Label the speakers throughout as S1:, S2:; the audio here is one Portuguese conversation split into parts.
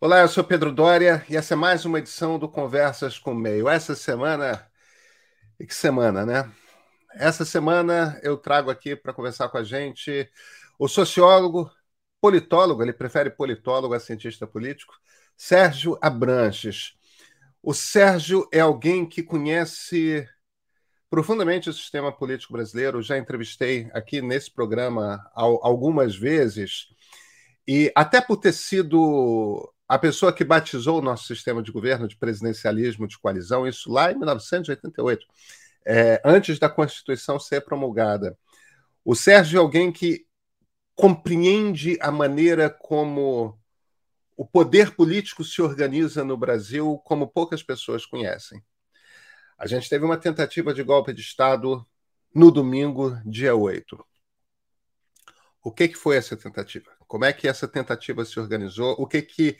S1: Olá, eu sou Pedro Dória e essa é mais uma edição do Conversas com o Meio. Essa semana. E que semana, né? Essa semana eu trago aqui para conversar com a gente o sociólogo, politólogo, ele prefere politólogo a cientista político, Sérgio Abranches. O Sérgio é alguém que conhece profundamente o sistema político brasileiro, já entrevistei aqui nesse programa algumas vezes, e até por ter sido a pessoa que batizou o nosso sistema de governo de presidencialismo de coalizão, isso lá em 1988, é, antes da Constituição ser promulgada. O Sérgio é alguém que compreende a maneira como o poder político se organiza no Brasil como poucas pessoas conhecem. A gente teve uma tentativa de golpe de Estado no domingo, dia 8. O que, que foi essa tentativa? Como é que essa tentativa se organizou? O que que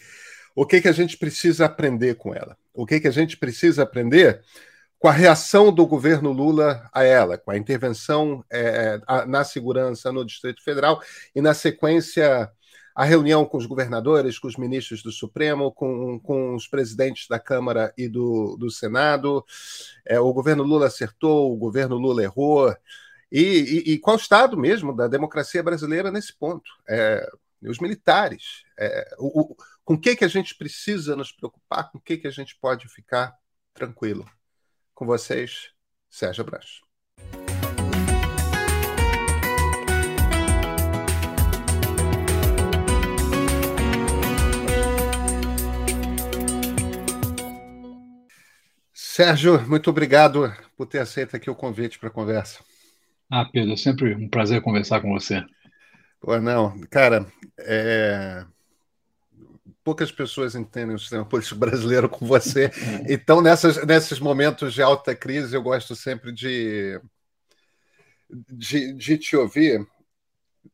S1: o que que a gente precisa aprender com ela? O que que a gente precisa aprender com a reação do governo Lula a ela, com a intervenção é, na segurança no Distrito Federal e na sequência a reunião com os governadores, com os ministros do Supremo, com, com os presidentes da Câmara e do, do Senado. É, o governo Lula acertou, o governo Lula errou. E, e, e qual o estado mesmo da democracia brasileira nesse ponto? É, os militares. É, o, o, com o que, que a gente precisa nos preocupar? Com o que, que a gente pode ficar tranquilo? Com vocês, Sérgio Branco. Sérgio, muito obrigado por ter aceito aqui o convite para a conversa.
S2: Ah, Pedro, é sempre um prazer conversar com você.
S1: Pô, não, cara, é... poucas pessoas entendem o sistema político brasileiro com você. Então, nessas, nesses momentos de alta crise, eu gosto sempre de, de, de te ouvir.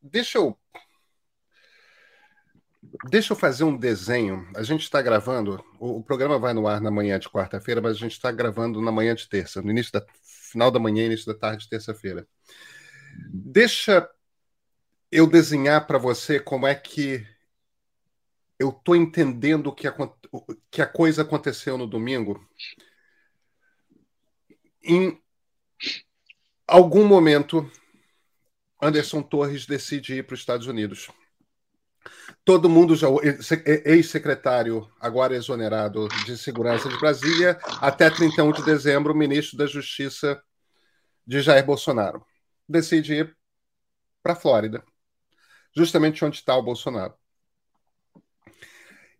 S1: Deixa eu Deixa eu fazer um desenho. A gente está gravando, o, o, programa vai no ar na manhã de quarta-feira, mas a gente está gravando na manhã de terça, no início da final da manhã, início da tarde de terça-feira. Deixa eu desenhar para você como é que eu estou entendendo que a, que a coisa aconteceu no domingo. Em algum momento, Anderson Torres decide ir para os Estados Unidos. Todo mundo já. Ex-secretário, agora exonerado de Segurança de Brasília, até 31 de dezembro, ministro da Justiça de Jair Bolsonaro. Decide ir para a Flórida, justamente onde está o Bolsonaro.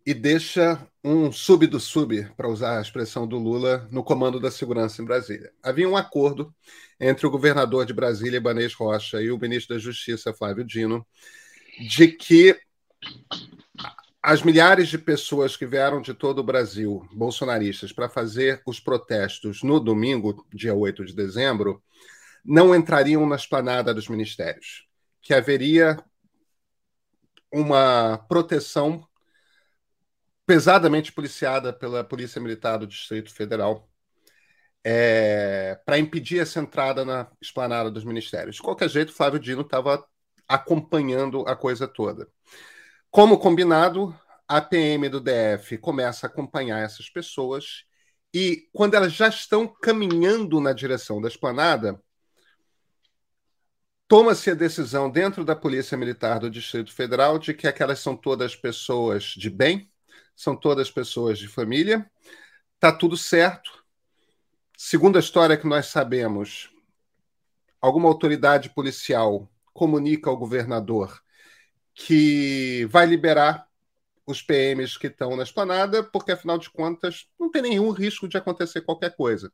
S1: E deixa um sub do sub, para usar a expressão do Lula, no comando da segurança em Brasília. Havia um acordo entre o governador de Brasília, Ibanez Rocha, e o ministro da Justiça, Flávio Dino, de que as milhares de pessoas que vieram de todo o Brasil, bolsonaristas, para fazer os protestos no domingo, dia 8 de dezembro, não entrariam na esplanada dos ministérios, que haveria uma proteção pesadamente policiada pela Polícia Militar do Distrito Federal é, para impedir essa entrada na esplanada dos ministérios. De qualquer jeito, Flávio Dino estava acompanhando a coisa toda. Como combinado, a PM do DF começa a acompanhar essas pessoas e, quando elas já estão caminhando na direção da esplanada, toma-se a decisão dentro da Polícia Militar do Distrito Federal de que aquelas são todas pessoas de bem, são todas pessoas de família, tá tudo certo. Segundo a história que nós sabemos, alguma autoridade policial comunica ao governador que vai liberar os PMs que estão na esplanada, porque afinal de contas não tem nenhum risco de acontecer qualquer coisa.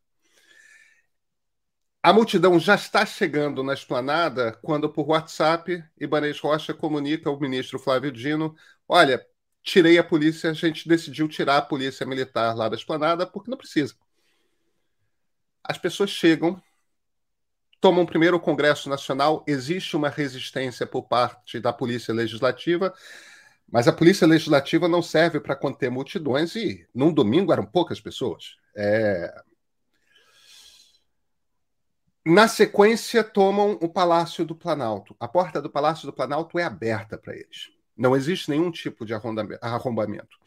S1: A multidão já está chegando na esplanada quando, por WhatsApp, Ibanez Rocha comunica ao ministro Flávio Dino: olha, tirei a polícia, a gente decidiu tirar a polícia militar lá da esplanada porque não precisa. As pessoas chegam, tomam primeiro o Congresso Nacional, existe uma resistência por parte da Polícia Legislativa, mas a Polícia Legislativa não serve para conter multidões e num domingo eram poucas pessoas. É... Na sequência, tomam o Palácio do Planalto. A porta do Palácio do Planalto é aberta para eles. Não existe nenhum tipo de arrombamento.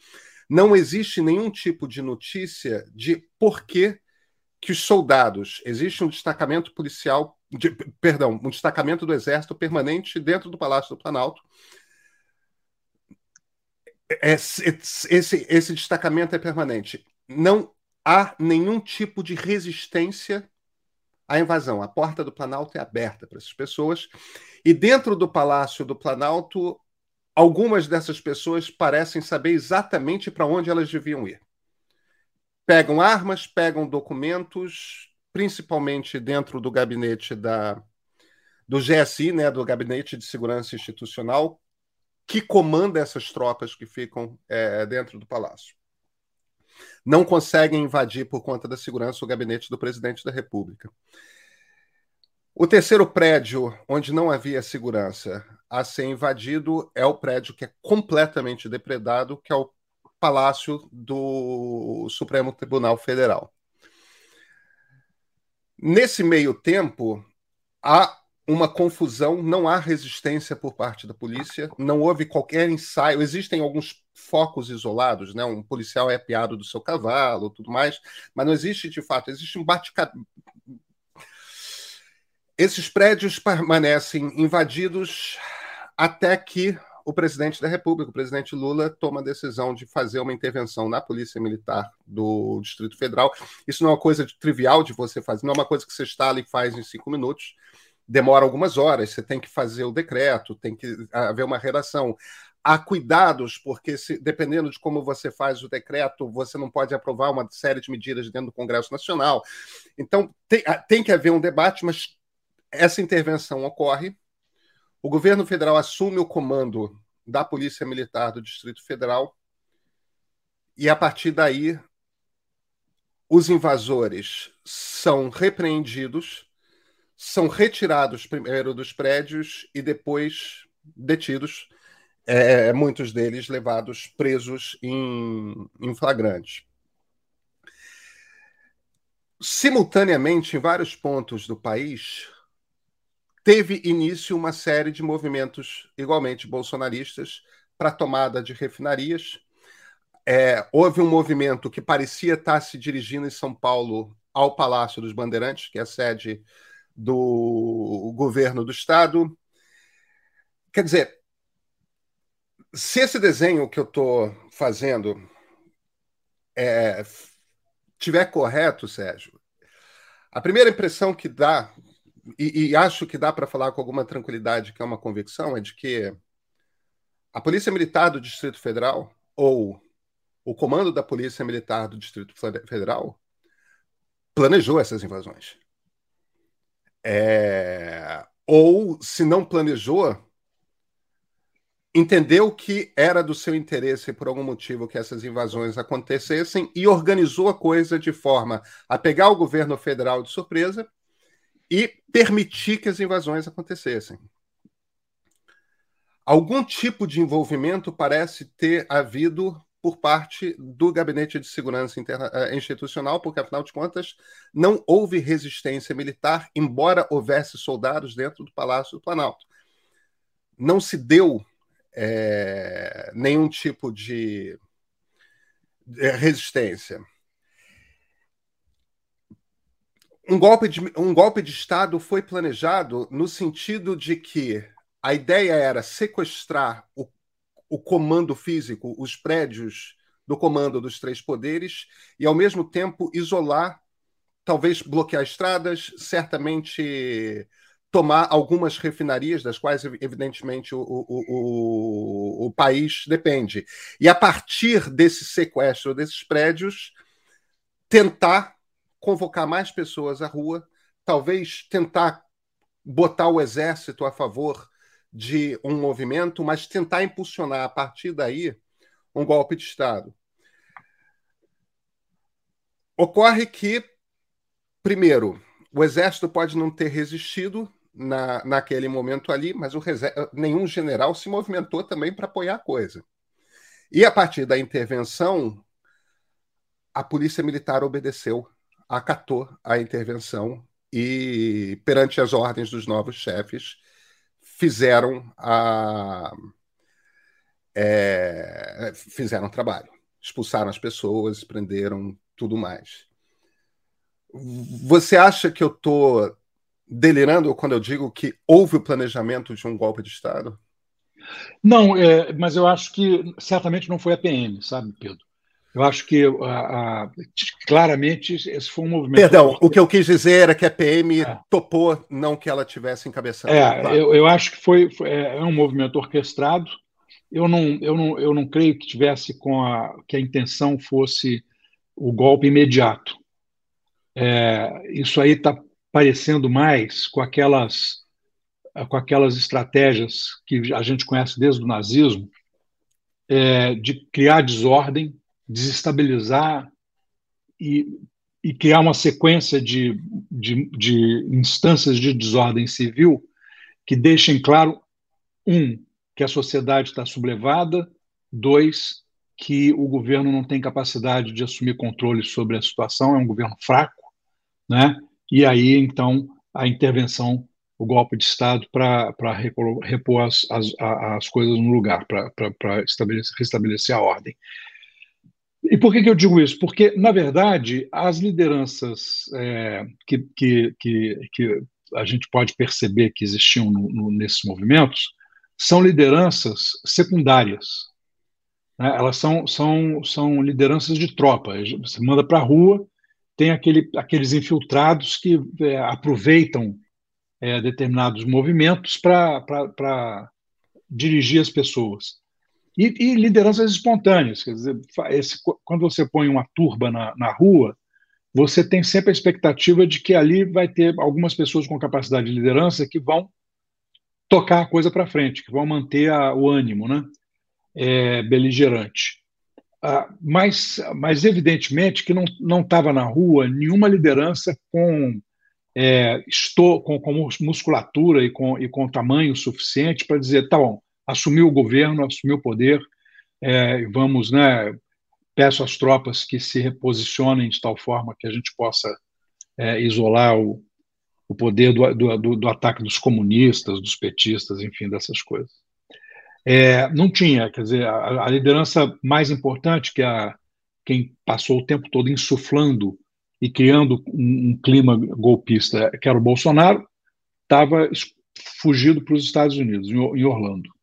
S1: não existe nenhum tipo de notícia de por que, que os soldados. Existe um destacamento policial, de, perdão, um destacamento do Exército permanente dentro do Palácio do Planalto. Esse, esse, esse destacamento é permanente. Não há nenhum tipo de resistência à invasão. A porta do Planalto é aberta para essas pessoas. E dentro do Palácio do Planalto, algumas dessas pessoas parecem saber exatamente para onde elas deviam ir. Pegam armas, pegam documentos, principalmente dentro do gabinete da, do GSI, né, do Gabinete de Segurança Institucional, que comanda essas tropas que ficam é, dentro do palácio. Não conseguem invadir por conta da segurança o gabinete do presidente da República. O terceiro prédio onde não havia segurança a ser invadido é o prédio que é completamente depredado, que é o Palácio do Supremo Tribunal Federal. Nesse meio tempo, há uma confusão, não há resistência por parte da polícia, não houve qualquer ensaio. Existem alguns focos isolados, né? Um policial é apiado do seu cavalo, tudo mais, mas não existe de fato, existe um bate Esses prédios permanecem invadidos até que o presidente da República, o presidente Lula, toma a decisão de fazer uma intervenção na Polícia Militar do Distrito Federal. Isso não é uma coisa trivial de você fazer, não é uma coisa que você instala e faz em cinco minutos demora algumas horas, você tem que fazer o decreto, tem que haver uma redação. Há cuidados, porque se, dependendo de como você faz o decreto, você não pode aprovar uma série de medidas dentro do Congresso Nacional. Então, tem, tem que haver um debate, mas essa intervenção ocorre. O governo federal assume o comando da Polícia Militar do Distrito Federal, e a partir daí, os invasores são repreendidos são retirados primeiro dos prédios e depois detidos, é, muitos deles levados presos em, em flagrante. Simultaneamente, em vários pontos do país, teve início uma série de movimentos igualmente bolsonaristas para tomada de refinarias. É, houve um movimento que parecia estar se dirigindo em São Paulo ao Palácio dos Bandeirantes, que é a sede do governo do Estado. Quer dizer, se esse desenho que eu estou fazendo é, tiver correto, Sérgio, a primeira impressão que dá, e, e acho que dá para falar com alguma tranquilidade que é uma convicção, é de que a Polícia Militar do Distrito Federal, ou o comando da Polícia Militar do Distrito Federal, planejou essas invasões. É... Ou, se não planejou, entendeu que era do seu interesse, por algum motivo, que essas invasões acontecessem e organizou a coisa de forma a pegar o governo federal de surpresa e permitir que as invasões acontecessem. Algum tipo de envolvimento parece ter havido por parte do Gabinete de Segurança Interna eh, Institucional, porque, afinal de contas, não houve resistência militar, embora houvesse soldados dentro do Palácio do Planalto. Não se deu é, nenhum tipo de resistência. Um golpe, de, um golpe de Estado foi planejado no sentido de que a ideia era sequestrar o o comando físico, os prédios do comando dos três poderes, e ao mesmo tempo isolar, talvez bloquear estradas, certamente tomar algumas refinarias, das quais, evidentemente, o, o, o, o, país depende. E a partir desse sequestro desses prédios, tentar convocar mais pessoas à rua, talvez tentar botar o exército a favor de um movimento, mas tentar impulsionar a partir daí um golpe de Estado. Ocorre que, primeiro, o exército pode não ter resistido na, naquele momento ali, mas nenhum general se movimentou também para apoiar a coisa. E a partir da intervenção, a polícia militar obedeceu, acatou a intervenção e, perante as ordens dos novos chefes, fizeram a é, fizeram trabalho. expulsaram as pessoas, prenderam tudo mais. Você acha que eu estou delirando quando eu digo que houve o planejamento de um golpe de Estado?
S2: Não, é, mas eu acho que certamente não foi a PM, sabe, Pedro? Eu acho que a, a, claramente esse foi um movimento.
S1: Perdão, o que eu quis dizer era que a PM é. topou, não que ela tivesse encabeçado.
S2: É, claro. eu, eu, acho que foi, foi, é, é um movimento orquestrado. Eu não, eu, não, eu não creio que tivesse com a que a intenção fosse o golpe imediato. É, isso aí está parecendo mais com aquelas com aquelas estratégias que a gente conhece desde o nazismo é, de criar desordem, desestabilizar e, e criar uma sequência de, de, de instâncias de desordem civil que deixem claro um que a sociedade está sublevada, dois que o governo não tem capacidade de assumir controle sobre a situação, é um governo fraco, né? E aí, então, a intervenção, o golpe de Estado para repor as, as, as coisas no lugar, para restabelecer a ordem. E por que, que eu digo isso? Porque, na verdade, as lideranças é, que, que, que, que, a gente pode perceber que existiam no, no, nesses movimentos são lideranças secundárias. Né? Elas são, são, são lideranças de tropa. Você manda para a rua, tem aquele, aqueles infiltrados que é, aproveitam é, determinados movimentos para dirigir as pessoas. E, e, lideranças espontâneas. Quer dizer, esse, quando você põe uma turba na, na rua, você tem sempre a expectativa de que ali vai ter algumas pessoas com capacidade de liderança que vão tocar a coisa para frente, que vão manter a, o ânimo né? É, beligerante. Ah, mas, mas, evidentemente, que não estava na rua nenhuma liderança com, é, estou, com, com musculatura e com, e com tamanho suficiente para dizer: tá bom, assumiu o governo, assumiu o poder, é, vamos, né? Peço às tropas que se reposicionem de tal forma que a gente possa é, isolar o, o poder do, do, do, ataque dos comunistas, dos petistas, enfim, dessas coisas. É, não tinha, quer dizer, a, a, liderança mais importante, que é a, quem passou o tempo todo insuflando e criando um, um clima golpista, que era o Bolsonaro, estava fugido para os Estados Unidos, em, em Orlando.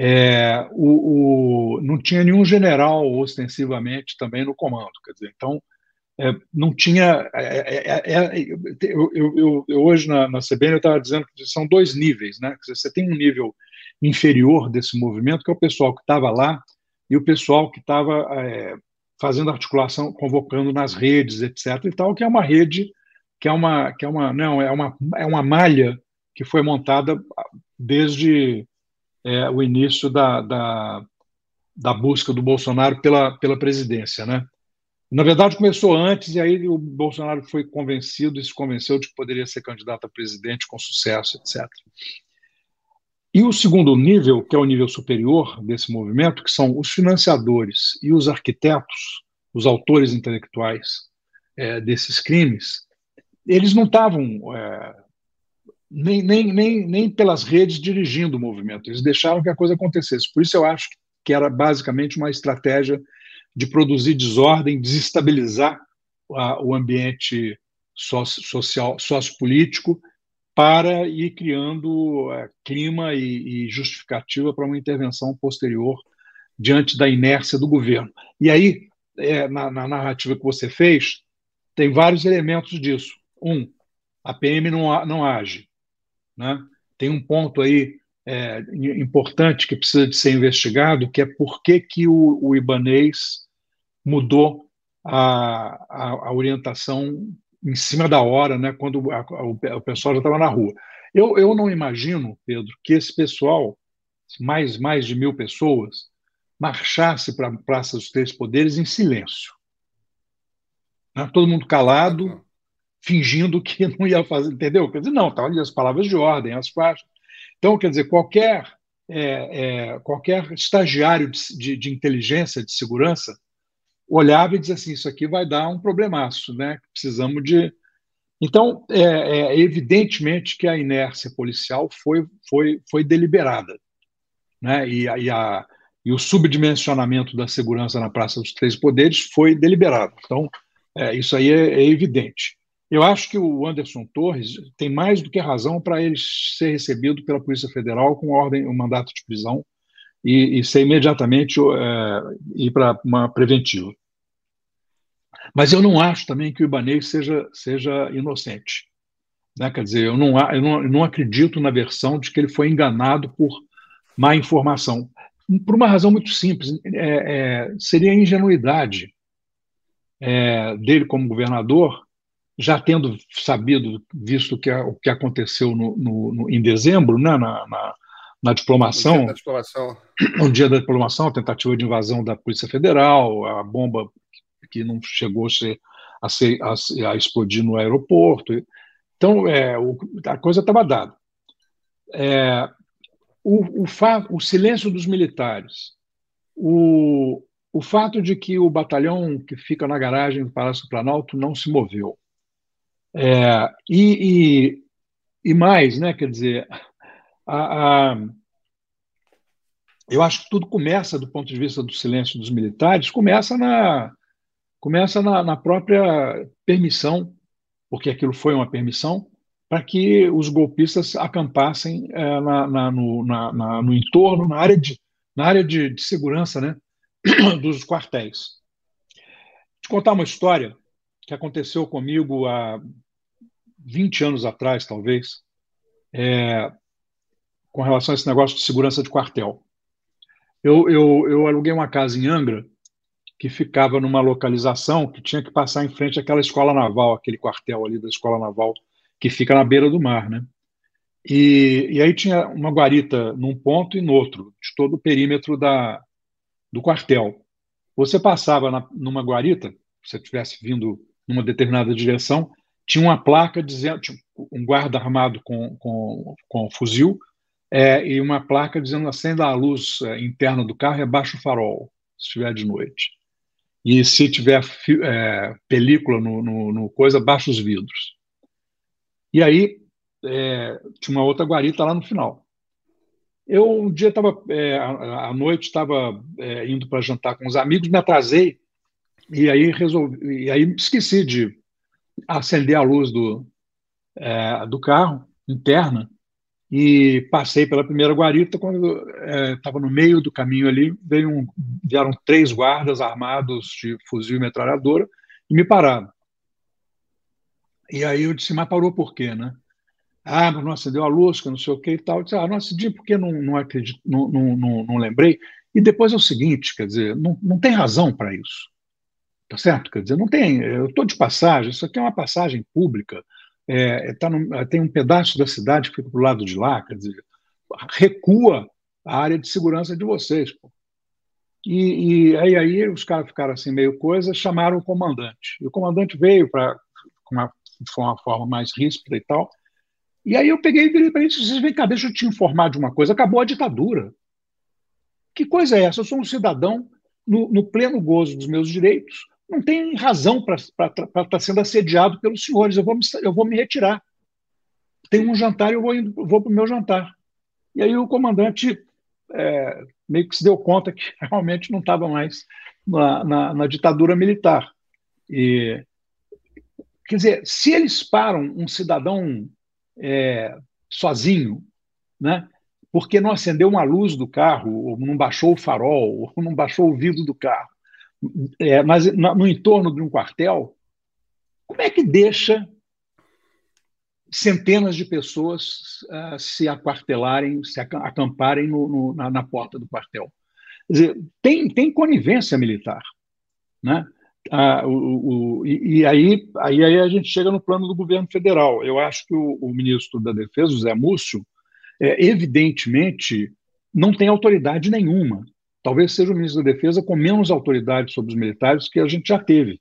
S2: É, o, o, não tinha nenhum general ostensivamente também no comando, quer dizer, então é, não tinha. É, é, é, é eu, eu, eu, hoje na, na CBN eu estava dizendo que são dois níveis, né? Dizer, você tem um nível inferior desse movimento, que é o pessoal que estava lá e o pessoal que estava fazendo articulação, convocando nas redes, etc. e tal, que é uma rede, que é uma, que é uma, não, é uma, é uma malha que foi montada desde é, o início da, da, da busca do Bolsonaro pela, pela presidência, né? Na verdade, começou antes, e aí o Bolsonaro foi convencido e se convenceu de que poderia ser candidato a presidente com sucesso, etc. E o segundo nível, que é o nível superior desse movimento, que são os financiadores e os arquitetos, os autores intelectuais é, desses crimes, eles não estavam é, nem, nem, nem, nem pelas redes dirigindo o movimento, eles deixaram que a coisa acontecesse. Por isso eu acho que era basicamente uma estratégia de produzir desordem, desestabilizar a, o ambiente social, sociopolítico para ir criando é, clima e, e justificativa para uma intervenção posterior diante da inércia do governo. E aí, é, na, na, narrativa que você fez, tem vários elementos disso. Um, a PM não, não age. Né? Tem um ponto aí é, importante que precisa de ser investigado, que é por que, que o, o Ibanês mudou a, a, a orientação em cima da hora, né, quando a, o pessoal já estava na rua. Eu, eu não imagino, Pedro, que esse pessoal, mais, mais de mil pessoas, marchasse para a Praça dos Três Poderes em silêncio. Né? Todo mundo calado, fingindo que não ia fazer, entendeu? Quer dizer, não, estavam ali as palavras de ordem, as faixas. Então, quer dizer, qualquer, é, é, qualquer estagiário de, de, de inteligência, de segurança, olhava e dizia assim: isso aqui vai dar um problemaço, né? Precisamos de. Então, é, é, evidentemente que a inércia policial foi, foi, foi deliberada. Né? E, e, a, e o subdimensionamento da segurança na Praça dos Três Poderes foi deliberado. Então, é, isso aí é, é, evidente. Eu acho que o Anderson Torres tem mais do que razão para ele ser recebido pela Polícia Federal com ordem, um mandato de prisão e, e ser imediatamente é, ir para uma preventiva. Mas eu não acho também que o Ibanez seja, seja inocente. Né? Quer dizer, eu não, eu, não, eu não acredito na versão de que ele foi enganado por má informação. Por uma razão muito simples, é, é, seria a ingenuidade é, dele como governador, já tendo sabido, visto que, o que aconteceu no, no, no, em dezembro, né, na, na, na diplomação,
S1: dia diplomação,
S2: no dia da diplomação, a tentativa de invasão da Polícia Federal, a bomba que não chegou a, ser, a, ser, a, a explodir no aeroporto. Então, é, o, a coisa estava dada. É, o, o, o silêncio dos militares, o, o fato de que o batalhão que fica na garagem do Palácio Planalto não se moveu. É, e, e, e, mais, né, quer dizer, a, a, eu acho que tudo começa, do ponto de vista do silêncio dos militares, começa na, começa na, na própria permissão, porque aquilo foi uma permissão, para que os golpistas acampassem é, na, na, no, na, no, entorno, na área de, na área de, de segurança né, dos quartéis. Vou te contar uma história que aconteceu comigo há 20 anos atrás, talvez, é, com relação a esse negócio de segurança de quartel. Eu, eu, eu aluguei uma casa em Angra, que ficava numa localização que tinha que passar em frente àquela escola naval, aquele quartel ali da escola naval, que fica na beira do mar, né? E, e aí tinha uma guarita num ponto e no outro, de todo o perímetro da, do quartel. Você passava na, numa guarita, se você estivesse vindo numa determinada direção, tinha uma placa dizendo, um guarda armado com, com, com fuzil, é, e uma placa dizendo acenda a luz é, interna do carro e abaixa o farol, se estiver de noite. E se tiver é, película no, no, no, coisa, baixa os vidros. E aí é, tinha uma outra guarita lá no final. Eu um dia estava, é, à noite, estava é, indo para jantar com os amigos, me atrasei e aí resolvi, e aí esqueci de acender a luz do, é, do carro interna e passei pela primeira guarita. Quando estava é, no meio do caminho ali veio um, vieram três guardas armados de fuzil e metralhadora e me pararam. E aí eu disse mas parou por quê né? Ah mas não acendeu a luz que não sei o que e tal. Eu disse ah não acendi porque não não acredito não, não, não, não lembrei. E depois é o seguinte quer dizer não, não tem razão para isso tá certo quer dizer não tem eu estou de passagem isso aqui é uma passagem pública é, tá no, tem um pedaço da cidade que fica do lado de lá, quer dizer, recua a área de segurança de vocês. Pô. E, e aí, aí os caras ficaram assim meio coisa, chamaram o comandante. E o comandante veio para uma, uma forma mais ríspida e tal. E aí eu peguei e virei para ele disse, vem cá, deixa eu te informar de uma coisa, acabou a ditadura. Que coisa é essa? Eu sou um cidadão no, no pleno gozo dos meus direitos, não tem razão para estar tá sendo assediado pelos senhores. Eu vou me, eu vou me retirar. Tem um jantar e eu vou, vou para o meu jantar. E aí o comandante é, meio que se deu conta que realmente não estava mais na, na, na, ditadura militar. E, quer dizer, se eles param um cidadão é, sozinho, né, porque não acendeu uma luz do carro, ou não baixou o farol, ou não baixou o vidro do carro, é, mas no entorno de um quartel, como é que deixa centenas de pessoas uh, se aquartelarem, se acamparem no, no, na, na, porta do quartel? Dizer, tem, tem conivência militar, né? Ah, o, o, e, e aí, aí, aí, a gente chega no plano do governo federal. Eu acho que o, o ministro da Defesa, José Múcio, é, evidentemente não tem autoridade nenhuma talvez seja o ministro da Defesa com menos autoridade sobre os militares que a gente já teve.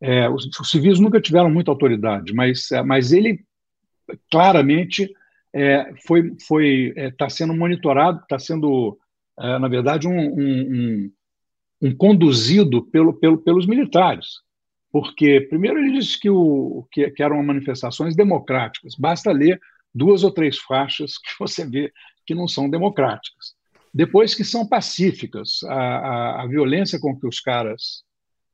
S2: É, os, os, civis nunca tiveram muita autoridade, mas, é, mas ele claramente é, foi foi está é, sendo monitorado, está sendo é, na verdade um, um, um, um, conduzido pelo, pelo, pelos militares, porque primeiro ele disse que, o, que, que eram manifestações democráticas. Basta ler duas ou três faixas que você vê que não são democráticas. Depois que são pacíficas. A, a, a violência com que os caras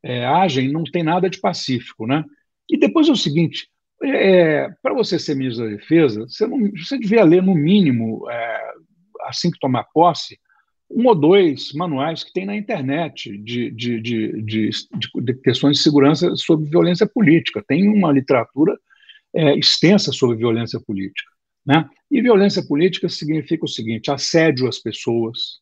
S2: é, agem não tem nada de pacífico, né? E depois é o seguinte, é, para você ser ministro da Defesa, você, não, você devia ler, no mínimo, é, assim que tomar posse, um ou dois manuais que tem na internet de, de, de, de, de questões de segurança sobre violência política. Tem uma literatura é, extensa sobre violência política. Né? E violência política significa o seguinte: assédio às pessoas,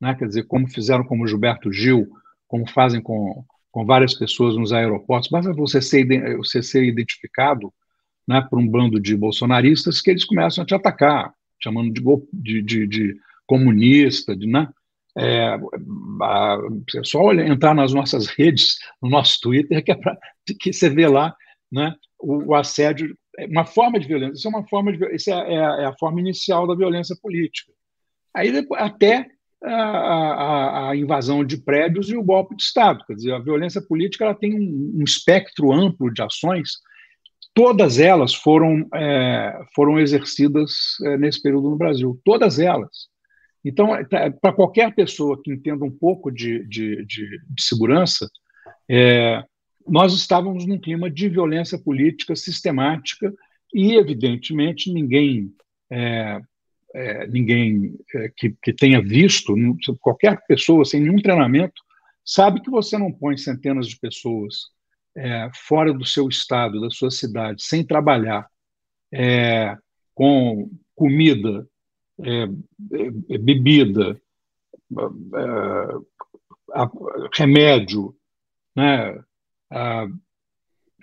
S2: né? quer dizer, como fizeram com o Gilberto Gil, como fazem com, com várias pessoas nos aeroportos, basta você ser, você ser identificado né, por um bando de bolsonaristas que eles começam a te atacar, chamando de, de, de, de comunista, de, né? É, é só olhar, entrar nas nossas redes, no nosso Twitter, que, é pra, que você vê lá né, o, o assédio uma forma de violência. Isso é uma forma de isso é, é, a, é a forma inicial da violência política. Aí depois, até a, a, a, invasão de prédios e o golpe de Estado. Quer dizer, a violência política ela tem um, um espectro amplo de ações. Todas elas foram, é, foram exercidas é, nesse período no Brasil. Todas elas. Então, é, para qualquer pessoa que entenda um pouco de, de, de, de segurança, é, nós estávamos num clima de violência política sistemática e, evidentemente, ninguém, é, é, ninguém é, que, que, tenha visto, qualquer pessoa sem nenhum treinamento, sabe que você não põe centenas de pessoas é, fora do seu estado, da sua cidade, sem trabalhar, é, com comida, é, bebida, remédio, né? Ah,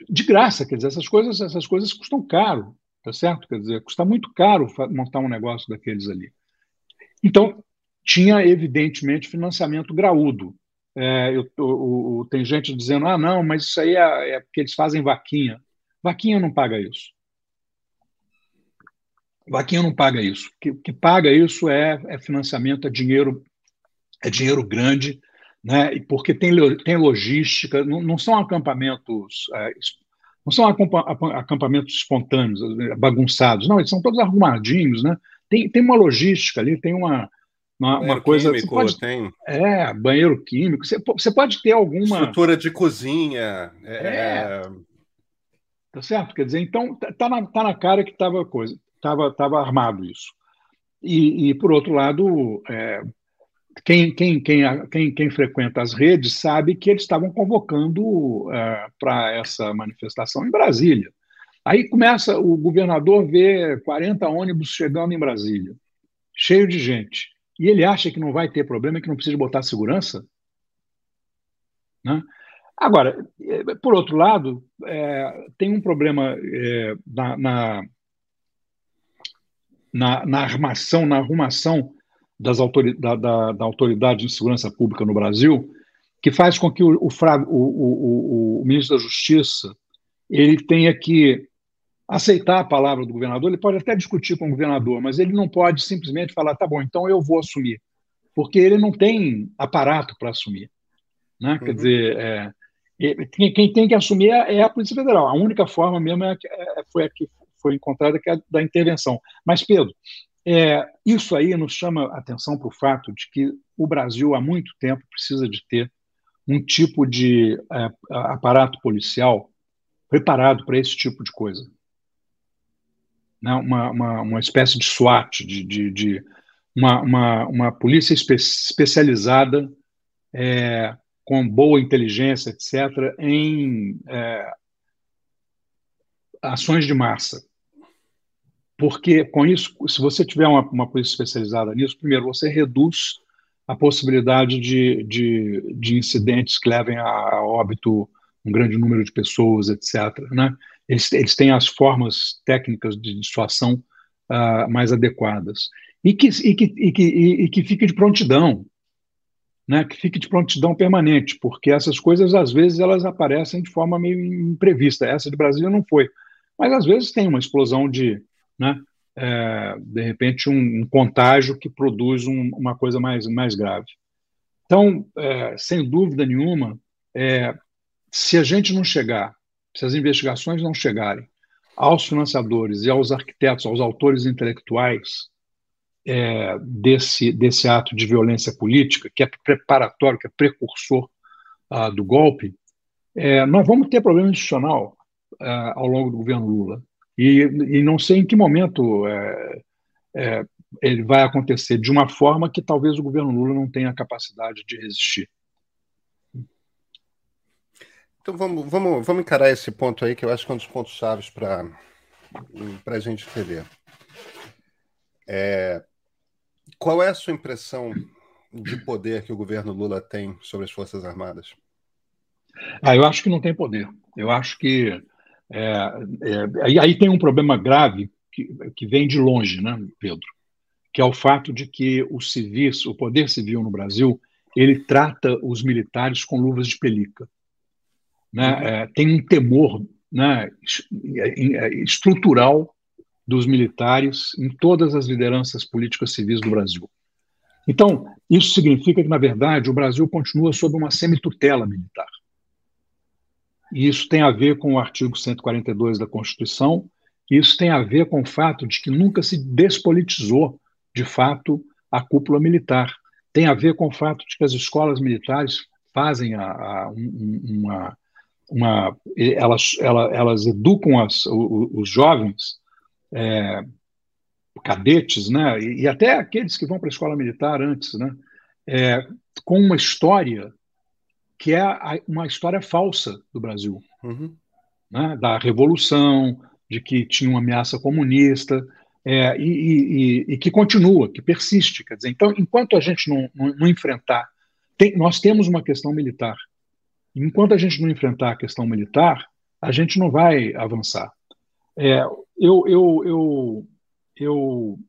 S2: de graça, quer dizer, essas coisas, essas coisas custam caro, tá certo? Quer dizer, custa muito caro montar um negócio daqueles ali. Então, tinha evidentemente financiamento graúdo. É, eu, tem gente dizendo, ah, não, mas isso aí é, é porque eles fazem vaquinha. Vaquinha não paga isso. Vaquinha não paga isso. O que, que paga isso é, é financiamento, é dinheiro, é dinheiro grande né? porque tem, tem logística, não, não são acampamentos. É, não são acampamentos espontâneos, bagunçados, não, eles são todos arrumadinhos, né? Tem, tem uma logística ali, tem uma, uma, uma coisa.
S1: Químico, pode, tem.
S2: É, banheiro químico. Você, você pode ter alguma.
S1: Estrutura de cozinha. É,
S2: é... Tá certo? Quer dizer, então tá, tá na, tá na cara que estava coisa, estava tava armado isso. E, e, por outro lado, é, quem, quem, quem, quem, quem frequenta as redes sabe que eles estavam convocando é, para essa manifestação em Brasília. Aí começa o governador ver 40 ônibus chegando em Brasília, cheio de gente. E ele acha que não vai ter problema, que não precisa botar segurança? Né? Agora, é, por outro lado, é, tem um problema é, na, na, na, na, armação, na arrumação das autori da, da, da, Autoridade de Segurança Pública no Brasil, que faz com que o, o, o, o, ministro da Justiça ele tenha que aceitar a palavra do governador, ele pode até discutir com o governador, mas ele não pode simplesmente falar, tá bom, então eu vou assumir, porque ele não tem aparato para assumir. Né? Uhum. Quer dizer, é, quem tem que assumir é, é a Polícia Federal. A única forma mesmo é, é, foi a que foi encontrada, que é a da intervenção. Mas, Pedro, é, isso aí nos chama atenção para o fato de que o Brasil, há muito tempo, precisa de ter um tipo de é, aparato policial preparado para esse tipo de coisa. Né? Uma, uma, uma espécie de SWAT, de, de, de uma, uma, uma polícia espe especializada é, com boa inteligência, etc., em é, ações de massa. Porque com isso, se você tiver uma, uma polícia especializada nisso, primeiro, você reduz a possibilidade de, de, de incidentes que levem a, a, óbito um grande número de pessoas, etc. Né? Eles, eles têm as formas técnicas de dissuasão uh, mais adequadas. E que, e, que, e, que, e que fique de prontidão, né? que fique de prontidão permanente, porque essas coisas, às vezes, elas aparecem de forma meio imprevista. Essa de Brasília não foi. Mas, às vezes, tem uma explosão de, né? É, de repente, um, um, contágio que produz um, uma coisa mais, mais grave. Então, é, sem dúvida nenhuma, é, se a gente não chegar, se as investigações não chegarem aos financiadores e aos arquitetos, aos autores intelectuais, é, desse, desse ato de violência política, que é preparatório, que é precursor ah, do golpe, é, nós vamos ter problema institucional ah, ao longo do governo Lula. E, e não sei em que momento é, é, ele vai acontecer, de uma forma que talvez o governo Lula não tenha capacidade de resistir.
S1: Então vamos, vamos, vamos encarar esse ponto aí, que eu acho que é um dos pontos chaves para a gente entender. É, qual é a sua impressão de poder que o governo Lula tem sobre as Forças Armadas?
S2: Ah, eu acho que não tem poder. Eu acho que. É, é, aí, tem um problema grave que, que vem de longe, né, Pedro? Que é o fato de que o civis, o poder civil no Brasil, ele trata os militares com luvas de pelica. Né? Uhum. É, tem um temor né, estrutural dos militares em todas as lideranças políticas civis do Brasil. Então, isso significa que, na verdade, o Brasil continua sob uma semitutela militar. E isso tem a ver com o artigo 142 da Constituição, e isso tem a ver com o fato de que nunca se despolitizou, de fato, a cúpula militar. Tem a ver com o fato de que as escolas militares fazem a, a, uma, uma. Elas, elas, educam as, os, os jovens é, cadetes, né, e, e, até aqueles que vão para a escola militar antes, né, é, com uma história que é a, uma história falsa do Brasil, uhum. né, da revolução, de que tinha uma ameaça comunista, é, e, e, e, que continua, que persiste. Quer dizer, então, enquanto a gente não, não, não enfrentar, tem, nós temos uma questão militar. Enquanto a gente não enfrentar a questão militar, a gente não vai avançar. É, eu, eu, eu, eu,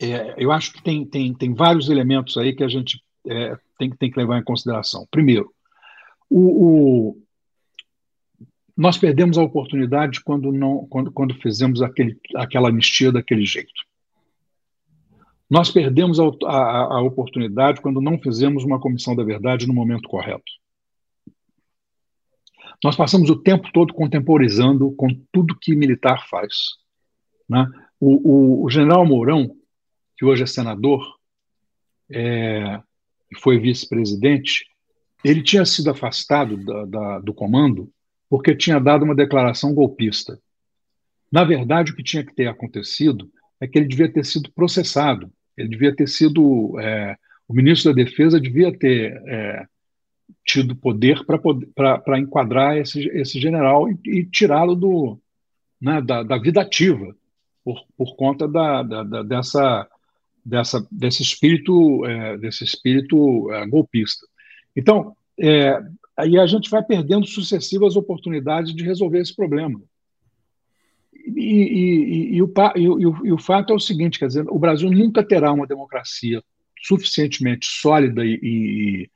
S2: é, eu acho que tem, tem, tem vários elementos aí que a gente é, tem, tem que levar em consideração. Primeiro, o, o, nós perdemos a oportunidade quando, não, quando, quando fizemos aquele, aquela anistia daquele jeito. Nós perdemos a, a, a oportunidade quando não fizemos uma comissão da verdade no momento correto. Nós passamos o tempo todo contemporizando com tudo que militar faz. Né? O, o, o, general Mourão, que hoje é senador, é, foi vice-presidente, ele tinha sido afastado da, da, do comando porque tinha dado uma declaração golpista. Na verdade, o que tinha que ter acontecido é que ele devia ter sido processado, ele devia ter sido. É, o ministro da Defesa devia ter é, tido poder para enquadrar esse, esse general e, e tirá-lo do né, da, da, vida ativa por, por conta da, da, da dessa, dessa desse espírito é, desse espírito é, golpista. Então é, aí a gente vai perdendo sucessivas oportunidades de resolver esse problema. E, e, e, o, o, e, o, fato é o seguinte, quer dizer, o Brasil nunca terá uma democracia suficientemente sólida e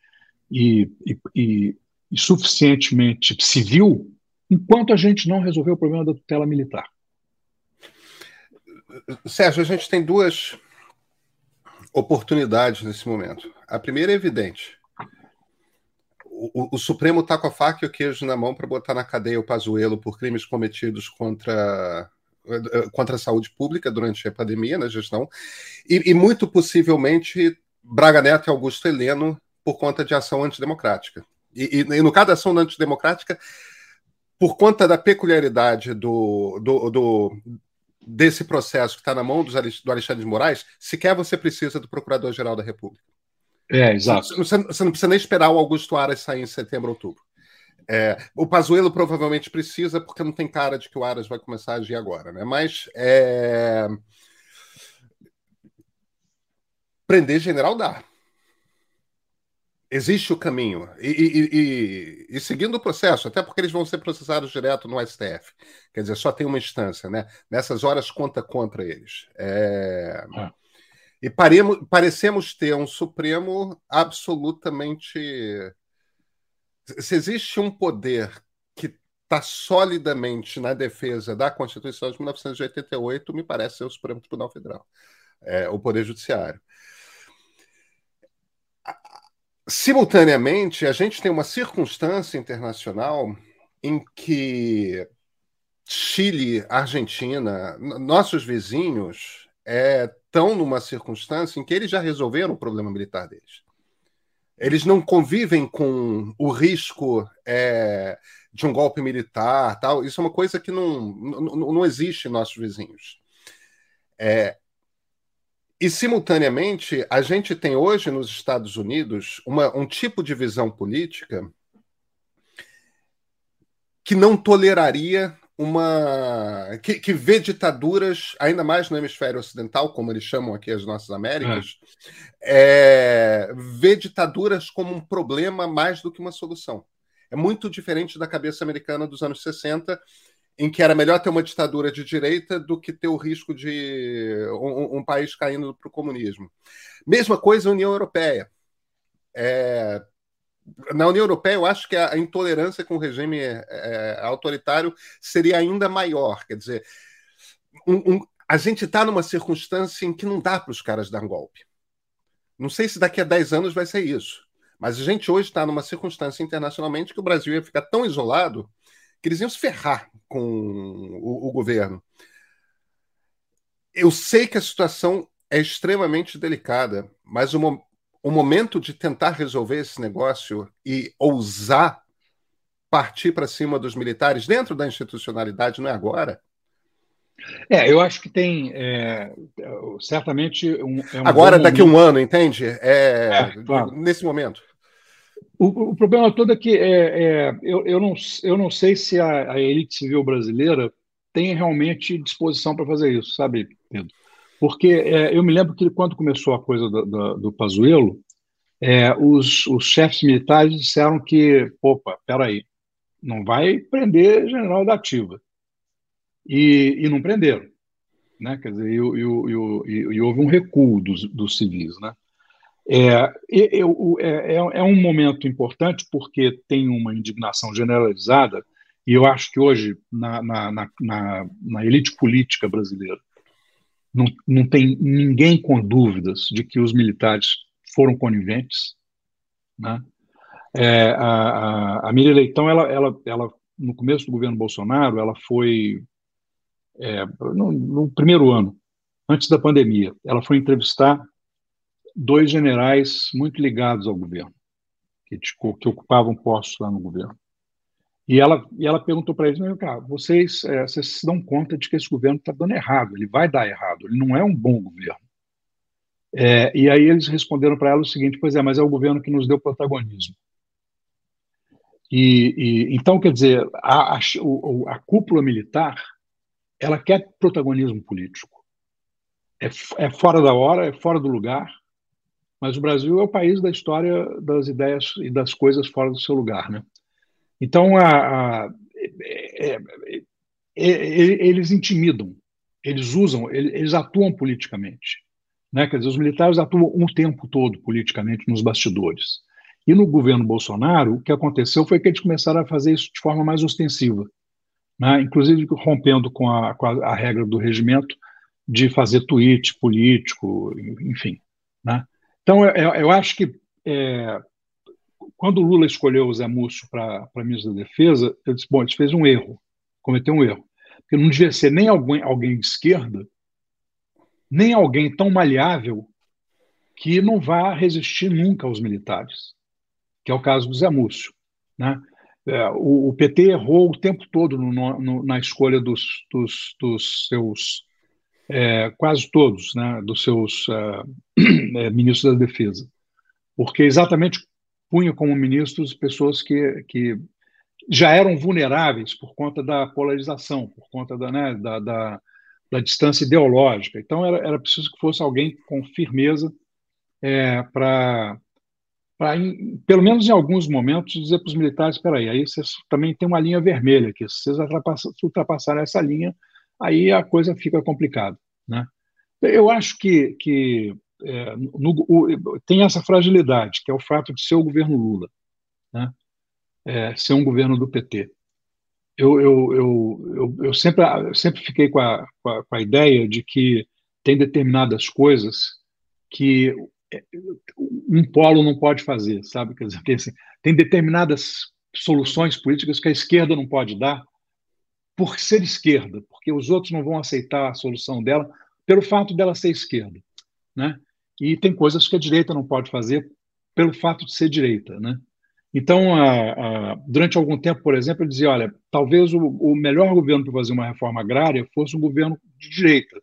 S2: suficientemente civil enquanto a gente não resolver o problema da tutela militar.
S1: Sérgio, a gente tem duas oportunidades nesse momento. A primeira é evidente. O, o Supremo está com a faca e o queijo na mão para botar na cadeia o Pazuello por crimes cometidos contra, contra a saúde pública durante a pandemia, na gestão, e, e muito possivelmente Braga Neto e Augusto Heleno por conta de ação antidemocrática. E, e, e no caso da ação antidemocrática, por conta da peculiaridade do, do, do desse processo que está na mão do Alexandre de Moraes, sequer você precisa do Procurador-Geral da República.
S2: É, exato.
S1: Você, você, não precisa nem esperar o Augusto Aras sair em setembro, outubro. É, o Pazuello provavelmente precisa, porque não tem cara de que o Aras vai começar a agir agora, né? Mas é... prender general dá existe o caminho. E, e, e, e, seguindo o processo, até porque eles vão ser processados direto no STF. Quer dizer, só tem uma instância, né? Nessas horas conta contra eles. É... É. E paremos, parecemos ter um Supremo absolutamente. Se existe um poder que está solidamente na defesa da Constituição de 1988, me parece ser o Supremo Tribunal Federal, é, o Poder Judiciário simultaneamente, a gente tem uma circunstância internacional em que Chile, Argentina, nossos vizinhos, estão estão numa circunstância em que eles já resolveram o problema militar deles. Eles não convivem com o risco é, de um golpe militar, tal. Isso é uma coisa que não, não, não existe em nossos vizinhos. É, e, simultaneamente, a gente tem hoje nos Estados Unidos uma, um tipo de visão política que não toleraria uma. Que, que, vê ditaduras, ainda mais no hemisfério ocidental, como eles chamam aqui as nossas Américas, é. É, vê ditaduras como um problema mais do que uma solução. É muito diferente da cabeça americana dos anos 60, em que era melhor ter uma ditadura de direita do que ter o risco de um, um país caindo para o comunismo. Mesma coisa União Europeia. É, na União Europeia, eu acho que a, intolerância com o regime é, autoritário seria ainda maior. Quer dizer, um, um, a gente está numa circunstância em que não dá para os caras dar um golpe. Não sei se daqui a 10 anos vai ser isso. Mas a gente hoje está numa circunstância internacionalmente que o Brasil ia ficar tão isolado que eles iam se ferrar com o, o governo. Eu sei que a situação é extremamente delicada, mas o, o momento de tentar resolver esse negócio e ousar partir para cima dos militares dentro da institucionalidade não é agora?
S2: É, eu acho que tem é, certamente um,
S1: é um agora daqui a um ano, entende? É, é claro. nesse momento.
S2: O, o, problema todo é que é, é, eu, eu, não, eu não sei se a, a, elite civil brasileira tem realmente disposição para fazer isso, sabe, Pedro? Porque é, eu me lembro que quando começou a coisa do, do, do Pazuello, é, os, os, chefes militares disseram que, opa, peraí, não vai prender general da ativa. E, e não prenderam. Né? Quer dizer, e, e, e houve um recuo dos, dos civis, né? É, eu, é, é, é, um momento importante porque tem uma indignação generalizada, e eu acho que hoje, na, na, na, na elite política brasileira, não, não tem ninguém com dúvidas de que os militares foram coniventes. Né? É, a, a, a Miriam Leitão, ela, ela, ela, no começo do governo Bolsonaro, ela foi, é, no, no primeiro ano, antes da pandemia, ela foi entrevistar dois generais muito ligados ao governo, que, que ocupavam postos lá no governo. E ela, e ela perguntou para eles: cara, vocês, é, vocês se dão conta de que esse governo está dando errado, ele vai dar errado, ele não é um bom governo. É, e aí eles responderam para ela o seguinte: pois é, mas é o governo que nos deu protagonismo. E, e então, quer dizer, a, a, a, cúpula militar ela quer protagonismo político. É, é fora da hora, é fora do lugar, mas o Brasil é o país da história das ideias e das coisas fora do seu lugar, né? Então, a, a, é, é, é, eles intimidam, eles usam, eles atuam politicamente. Né? Quer dizer, os militares atuam um tempo todo politicamente nos bastidores. E no governo Bolsonaro, o que aconteceu foi que eles começaram a fazer isso de forma mais ostensiva, né? inclusive rompendo com a, com a regra do regimento de fazer tweet político, enfim. Então, eu, eu acho que é, quando o Lula escolheu o Zé Múcio para ministro da Defesa, eu disse: bom, ele fez um erro, cometeu um erro. Porque não devia ser nem alguém, alguém de esquerda, nem alguém tão maleável que não vá resistir nunca aos militares, que é o caso do Zé Múcio. Né? É, o, o, PT errou o tempo todo no, no, na escolha dos, dos, dos seus, é, quase todos, né, dos seus uh, é, ministros da Defesa, porque exatamente punha como ministros pessoas que, que já eram vulneráveis por conta da polarização, por conta da, né, da, da, da distância ideológica. Então era, era preciso que fosse alguém com firmeza é, para pelo menos em alguns momentos, dizer para os militares: espera aí, aí vocês também tem uma linha vermelha aqui. Se vocês ultrapassarem essa linha, aí a coisa fica complicada. Né? Eu acho que, que é, no, o, tem essa fragilidade, que é o fato de ser o governo Lula, né? é, ser um governo do PT. Eu, eu, eu, eu, eu sempre, sempre fiquei com a, com a, com a ideia de que tem determinadas coisas que é, um polo não pode fazer, sabe? Quer dizer, assim, tem determinadas soluções políticas que a esquerda não pode dar por ser esquerda, porque os outros não vão aceitar a solução dela pelo fato dela ser esquerda. né? E tem coisas que a direita não pode fazer pelo fato de ser direita, né? Então, a, a, durante algum tempo, por exemplo, ele dizia, olha, talvez o, o melhor governo para fazer uma reforma agrária fosse um governo de direita,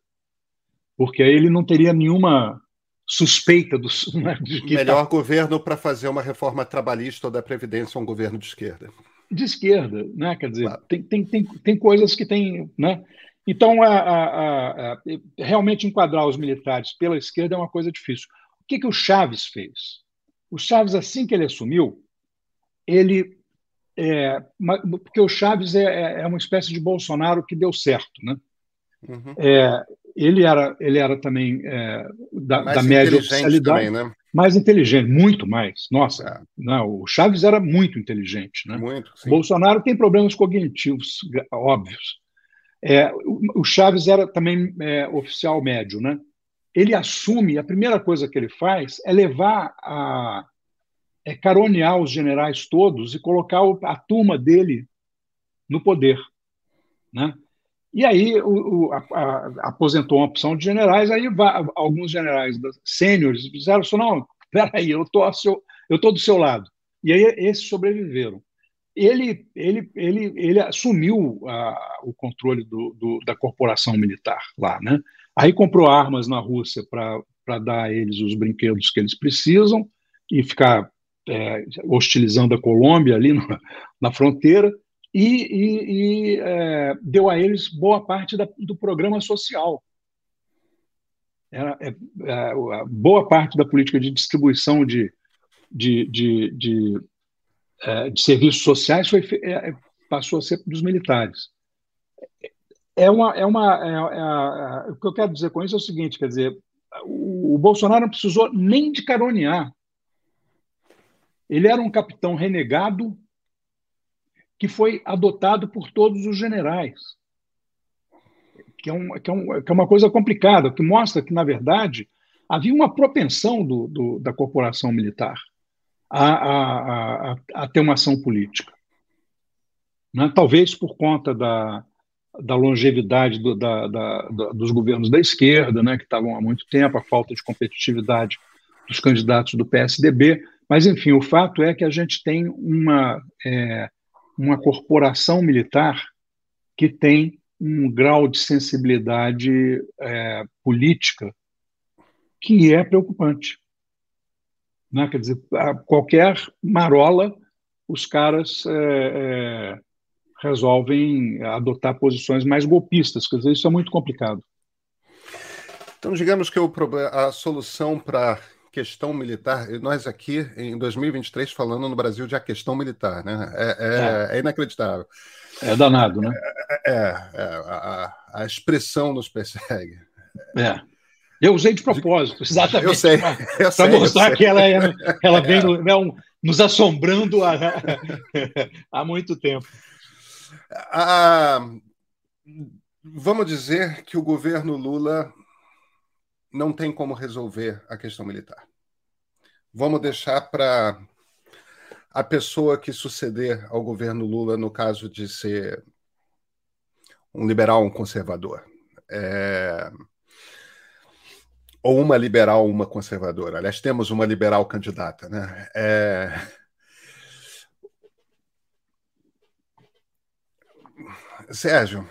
S2: porque aí ele não teria nenhuma suspeita do
S1: né, de que melhor tá... governo para fazer uma reforma trabalhista ou da previdência um governo de esquerda
S2: de esquerda né quer dizer claro. tem, tem, tem, tem coisas que tem né então a, a, a, realmente enquadrar os militares pela esquerda é uma coisa difícil o que que o Chaves fez o Chaves assim que ele assumiu ele é, porque o Chaves é, é, é uma espécie de Bolsonaro que deu certo né Uhum. É, ele era, ele era também é, da, da média oficialidade. Também, né? Mais inteligente, muito mais. Nossa, é. não, o Chaves era muito inteligente. Né?
S1: Muito,
S2: sim. Bolsonaro tem problemas cognitivos óbvios. É, o Chaves era também é, oficial médio. Né? Ele assume, a primeira coisa que ele faz é levar a. É caronear os generais todos e colocar a turma dele no poder. Né? E aí o, o, a, a, aposentou uma opção de generais, aí alguns generais sêniores disseram não, peraí, eu tô eu do seu lado. E aí esses sobreviveram. Ele, ele, ele, ele assumiu a, o controle do, do, da corporação militar lá, né? Aí comprou armas na Rússia para dar a eles os brinquedos que eles precisam e ficar é, hostilizando a Colômbia ali na fronteira e, e, e é, deu a eles boa parte da, do programa social. Era, é, é, boa parte da política de distribuição de, de, de, de, é, de serviços sociais foi, é, passou a ser dos militares. É uma, é uma, o que eu quero dizer com isso é o seguinte, quer dizer, o, o Bolsonaro não precisou nem de caronear. Ele era um capitão renegado que foi adotado por todos os generais. Que é, um, que, é um, que é uma coisa complicada, que mostra que, na verdade, havia uma propensão do, do, da corporação militar a, a, a, a, ter uma ação política. Né? Talvez por conta da, da longevidade do, da, da, dos governos da esquerda, né, que estavam há muito tempo, a falta de competitividade dos candidatos do PSDB, mas, enfim, o fato é que a gente tem uma. É, uma corporação militar que tem um grau de sensibilidade é, política que é preocupante. Né? Quer dizer, qualquer marola, os caras é, é, resolvem adotar posições mais golpistas. Quer dizer, isso é muito complicado.
S1: Então, digamos que o a solução para questão militar, nós aqui em 2023 falando no Brasil de a questão militar, né? É, é, é. é inacreditável.
S2: É danado, né?
S1: É, é, é a, a, expressão nos persegue.
S2: É. Eu usei de propósito, exatamente.
S1: Eu sei.
S2: Para mostrar sei. que ela, é, ela vem é. nos assombrando há, há muito tempo.
S1: Ah, vamos dizer que o governo Lula não tem como resolver a questão militar. Vamos deixar para a pessoa que suceder ao governo Lula, no caso de ser um liberal, um conservador. É... Ou uma liberal, uma conservadora. Aliás, temos uma liberal candidata, né? É... Sérgio,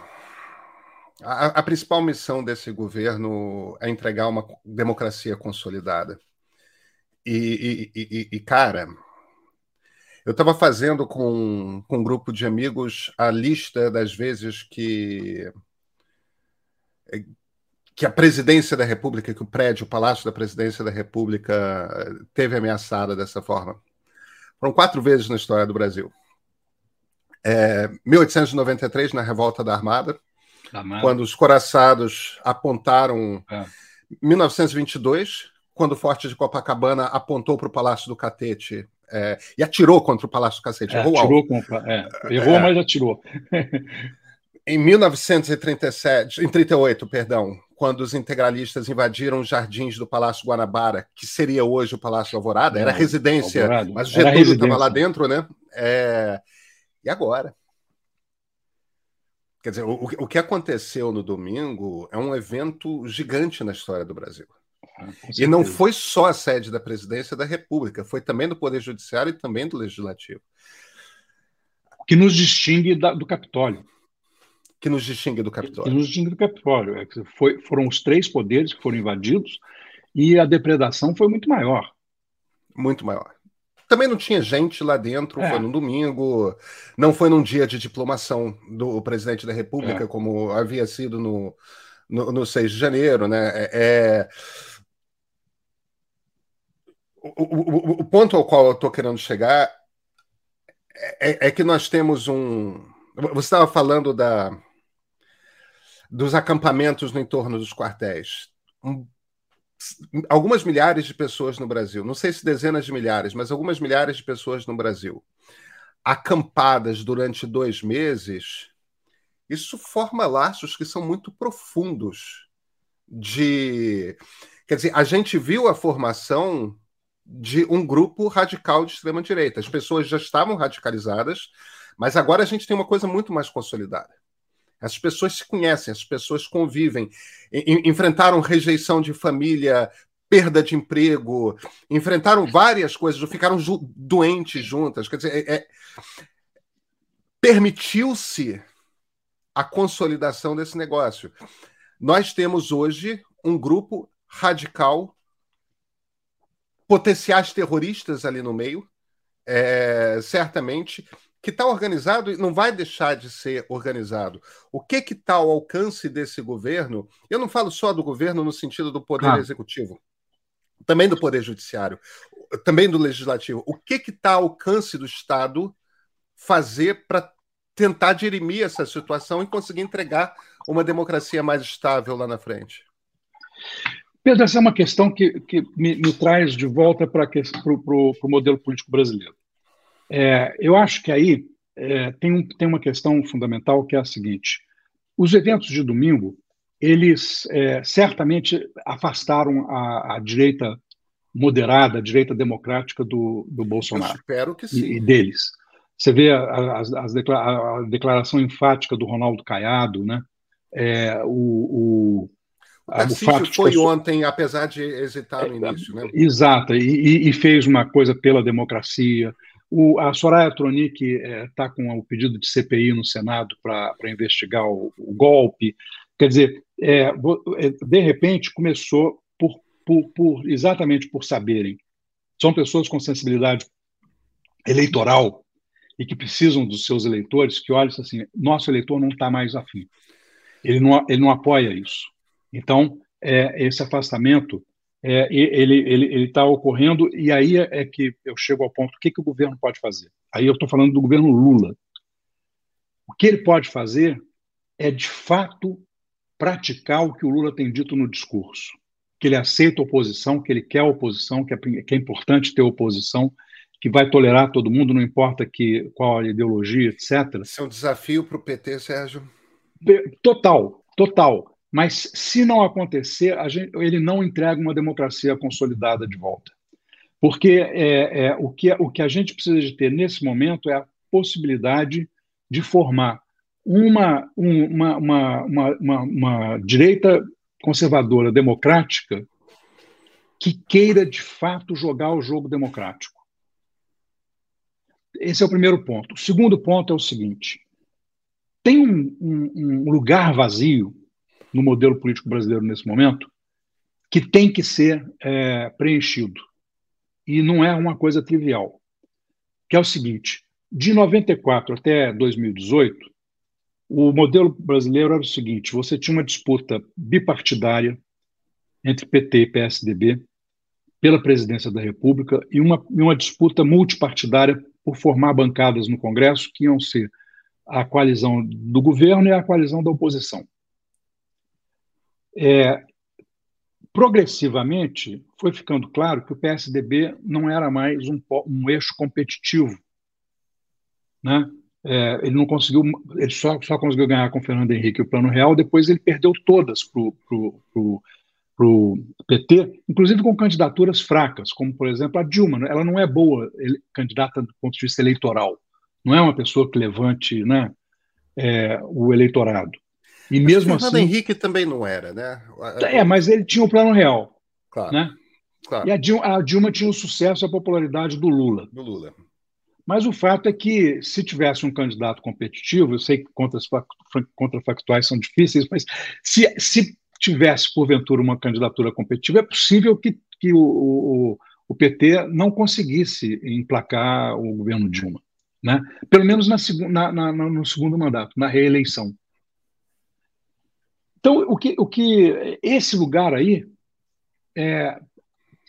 S1: a, a, principal missão desse governo é entregar uma democracia consolidada. E, e, e, e cara, eu estava fazendo com, com um grupo de amigos a lista das vezes que que a presidência da República, que o prédio, o Palácio da Presidência da República teve ameaçada dessa forma. Foram quatro vezes na história do Brasil. É, 1893, na Revolta da Armada, quando os coraçados apontaram. É. 1922, quando o Forte de Copacabana apontou para o Palácio do Catete é, e atirou contra o Palácio do Catete.
S2: É, errou, atirou com, é, errou mas atirou.
S1: em 1937, em 38, perdão, quando os integralistas invadiram os jardins do Palácio Guanabara, que seria hoje o Palácio Alvorada, era residência, Alvorada. mas o Getúlio estava lá dentro, né? É, e agora? Quer dizer, o, o que aconteceu no domingo é um evento gigante na história do Brasil. e não foi só a sede da presidência da República, foi também do Poder Judiciário e também do Legislativo.
S2: Que nos distingue da, do Capitólio.
S1: Que nos distingue do Capitólio.
S2: Que nos distingue do Capitólio. É foi, foram os três poderes que foram invadidos e a depredação foi muito maior.
S1: Muito maior. Também não tinha gente lá dentro, é. foi num domingo, não foi num dia de diplomação do presidente da República, é. como havia sido no, no, no 6 de janeiro, né? É, é... O, o, o, ponto ao qual eu estou querendo chegar é, é, que nós temos um. Você estava falando da, dos acampamentos no entorno dos quartéis. Um algumas milhares de pessoas no Brasil, não sei se dezenas de milhares, mas algumas milhares de pessoas no Brasil, acampadas durante dois meses, isso forma laços que são muito profundos. De, quer dizer, a gente viu a formação de um grupo radical de extrema direita. As pessoas já estavam radicalizadas, mas agora a gente tem uma coisa muito mais consolidada. As pessoas se conhecem, as pessoas convivem, enfrentaram rejeição de família, perda de emprego, enfrentaram várias coisas, ficaram doentes juntas. Quer dizer, é, é... permitiu-se a consolidação desse negócio. Nós temos hoje um grupo radical, potenciais terroristas ali no meio, é, certamente, que está organizado e não vai deixar de ser organizado. O que está ao alcance desse governo? Eu não falo só do governo no sentido do poder ah. executivo, também do poder judiciário, também do legislativo. O que está ao alcance do Estado fazer para tentar dirimir essa situação e conseguir entregar uma democracia mais estável lá na frente?
S2: Pedro, essa é uma questão que, que me, me traz de volta para o modelo político brasileiro. É, eu acho que aí é, tem, um, tem uma questão fundamental que é a seguinte: os eventos de domingo eles é, certamente afastaram a, a, direita moderada, a direita democrática do, do Bolsonaro. Eu
S1: espero que sim.
S2: E, e deles. Você vê a, a, a, declaração enfática do Ronaldo Caiado, né? É, o,
S1: o, o fato foi ontem, apesar de hesitar no é, início, né?
S2: Exato, e, e, fez uma coisa pela democracia. O, a Soraya Tronic está é, com o pedido de CPI no Senado para investigar o, o, golpe. Quer dizer, é, é, de repente começou por, por, por, exatamente por saberem. São pessoas com sensibilidade eleitoral e que precisam dos seus eleitores que olham assim, nosso eleitor não está mais afim. Ele não, ele não apoia isso. Então, é, esse afastamento é, ele está ele, ele tá ocorrendo, e aí é, que eu chego ao ponto: o que, que o governo pode fazer? Aí eu estou falando do governo Lula. O que ele pode fazer é, de fato, praticar o que o Lula tem dito no discurso. Que ele aceita a oposição, que ele quer a oposição, que é, que é importante ter oposição, que vai tolerar todo mundo, não importa que, qual a ideologia, etc.
S1: Isso é um desafio para o PT, Sérgio?
S2: Total, total. Mas se não acontecer, gente, ele não entrega uma democracia consolidada de volta. Porque é, é, o, que, o que a gente precisa de ter nesse momento é a possibilidade de formar uma, uma, uma, uma, uma direita conservadora democrática que queira de fato jogar o jogo democrático. Esse é o primeiro ponto. O segundo ponto é o seguinte: tem um, um, um lugar vazio no modelo político brasileiro nesse momento que tem que ser é, preenchido. E não é uma coisa trivial. Que é o seguinte: de 94 até 2018, o modelo brasileiro era o seguinte: você tinha uma disputa bipartidária entre PT e PSDB pela presidência da República e uma, uma disputa multipartidária por formar bancadas no Congresso que iam ser a coalizão do governo e a coalizão da oposição é, progressivamente foi ficando claro que o PSDB não era mais um, um eixo competitivo. Né? É, ele não conseguiu, ele só, só conseguiu ganhar com Fernando Henrique o Plano Real, depois ele perdeu todas para o PT, inclusive com candidaturas fracas, como, por exemplo, a Dilma. Né? Ela não é boa ele, candidata do ponto de vista eleitoral, não é uma pessoa que levante né, é, o eleitorado. E mas mesmo
S1: Fernando
S2: assim.
S1: Henrique também não era, né?
S2: É, mas ele tinha o plano real. Claro. Né? claro. E a Dilma, a Dilma tinha o sucesso e a popularidade do Lula.
S1: Do Lula.
S2: Mas o fato é que, se tivesse um candidato competitivo, eu sei que contrafactuais são difíceis, mas se, se tivesse, porventura, uma candidatura competitiva, é possível que, que o, o, o PT não conseguisse emplacar o governo Dilma. Né? Pelo menos na, na, na, no segundo mandato, na reeleição. Então, o que, o que esse lugar aí é,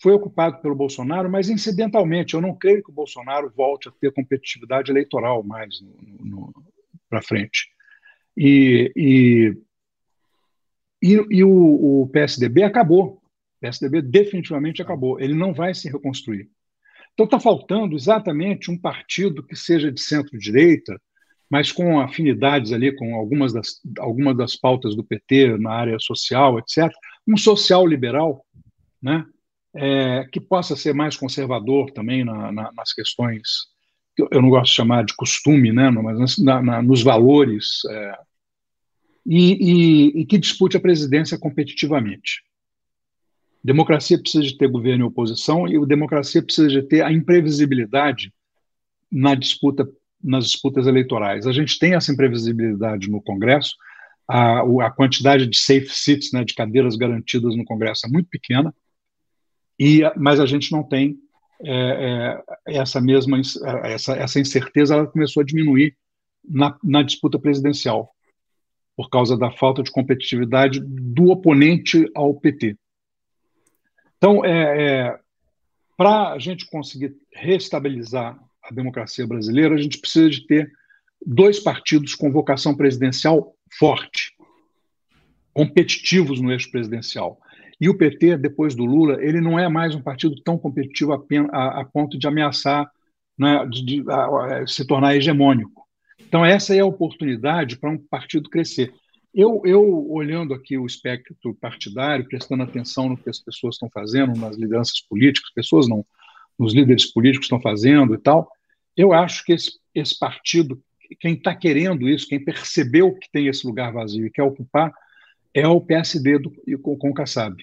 S2: foi ocupado pelo Bolsonaro, mas incidentalmente. Eu não creio que o Bolsonaro volte a ter competitividade eleitoral mais para frente. E, e, e, e o, o, PSDB acabou. O PSDB definitivamente acabou. Ele não vai se reconstruir. Então está faltando exatamente um partido que seja de centro-direita, mas com afinidades ali com algumas das, algumas das pautas do PT na área social, etc. Um social-liberal, né? é, que possa ser mais conservador também na, na, nas questões, que eu não gosto de chamar de costume, né, mas na, nos valores, é, e, e, e que dispute a presidência competitivamente. Democracia precisa de ter governo e oposição, e a democracia precisa de ter a imprevisibilidade na disputa, nas disputas eleitorais. A gente tem essa imprevisibilidade no Congresso, a, a quantidade de safe seats, né, de cadeiras garantidas no Congresso é muito pequena, e, mas a gente não tem é, é, essa mesma essa, essa incerteza ela começou a diminuir na, na disputa presidencial por causa da falta de competitividade do oponente ao PT. Então, é, é para a gente conseguir restabilizar a democracia brasileira, a gente precisa de ter dois partidos com vocação presidencial forte, competitivos no eixo presidencial. E o PT, depois do Lula, ele não é mais um partido tão competitivo a, a, a ponto de ameaçar, né, de, de a, se tornar hegemônico. Então, essa é a oportunidade para um partido crescer. Eu, eu, olhando aqui o espectro partidário, prestando atenção no que as pessoas estão fazendo, nas lideranças políticas, pessoas não, nos líderes políticos estão fazendo e tal, eu acho que esse, esse partido, quem está querendo isso, quem percebeu que tem esse lugar vazio e quer ocupar, é o PSD do, com, com o Kassab.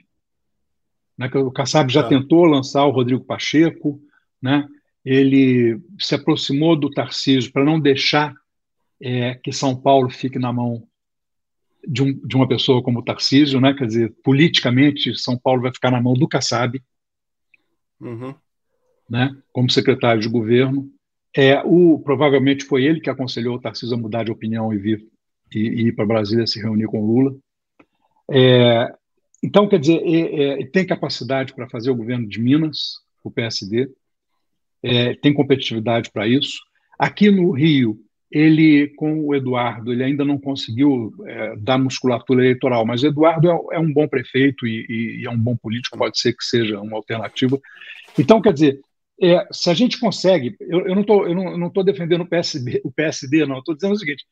S2: Né? O Kassab já ah. tentou lançar o Rodrigo Pacheco, né? ele se aproximou do Tarcísio para não deixar é, que São Paulo fique na mão de, um, de, uma pessoa como o Tarcísio, né? quer dizer, politicamente, São Paulo vai ficar na mão do Kassab, uhum. Né? como secretário de governo. É, o, provavelmente foi ele que aconselhou o Tarcísio a mudar de opinião e vir e, e ir para Brasília se reunir com Lula. É, então, quer dizer, é, é, tem capacidade para fazer o governo de Minas, o PSD, é, tem competitividade para isso. Aqui no Rio, ele, com o Eduardo, ele ainda não conseguiu é, dar musculatura eleitoral, mas o Eduardo é, é um bom prefeito e, e, é um bom político, pode ser que seja uma alternativa. Então, quer dizer, é, se a gente consegue, eu, eu não estou eu não, não defendendo o PSD, o PSD não, estou dizendo o seguinte,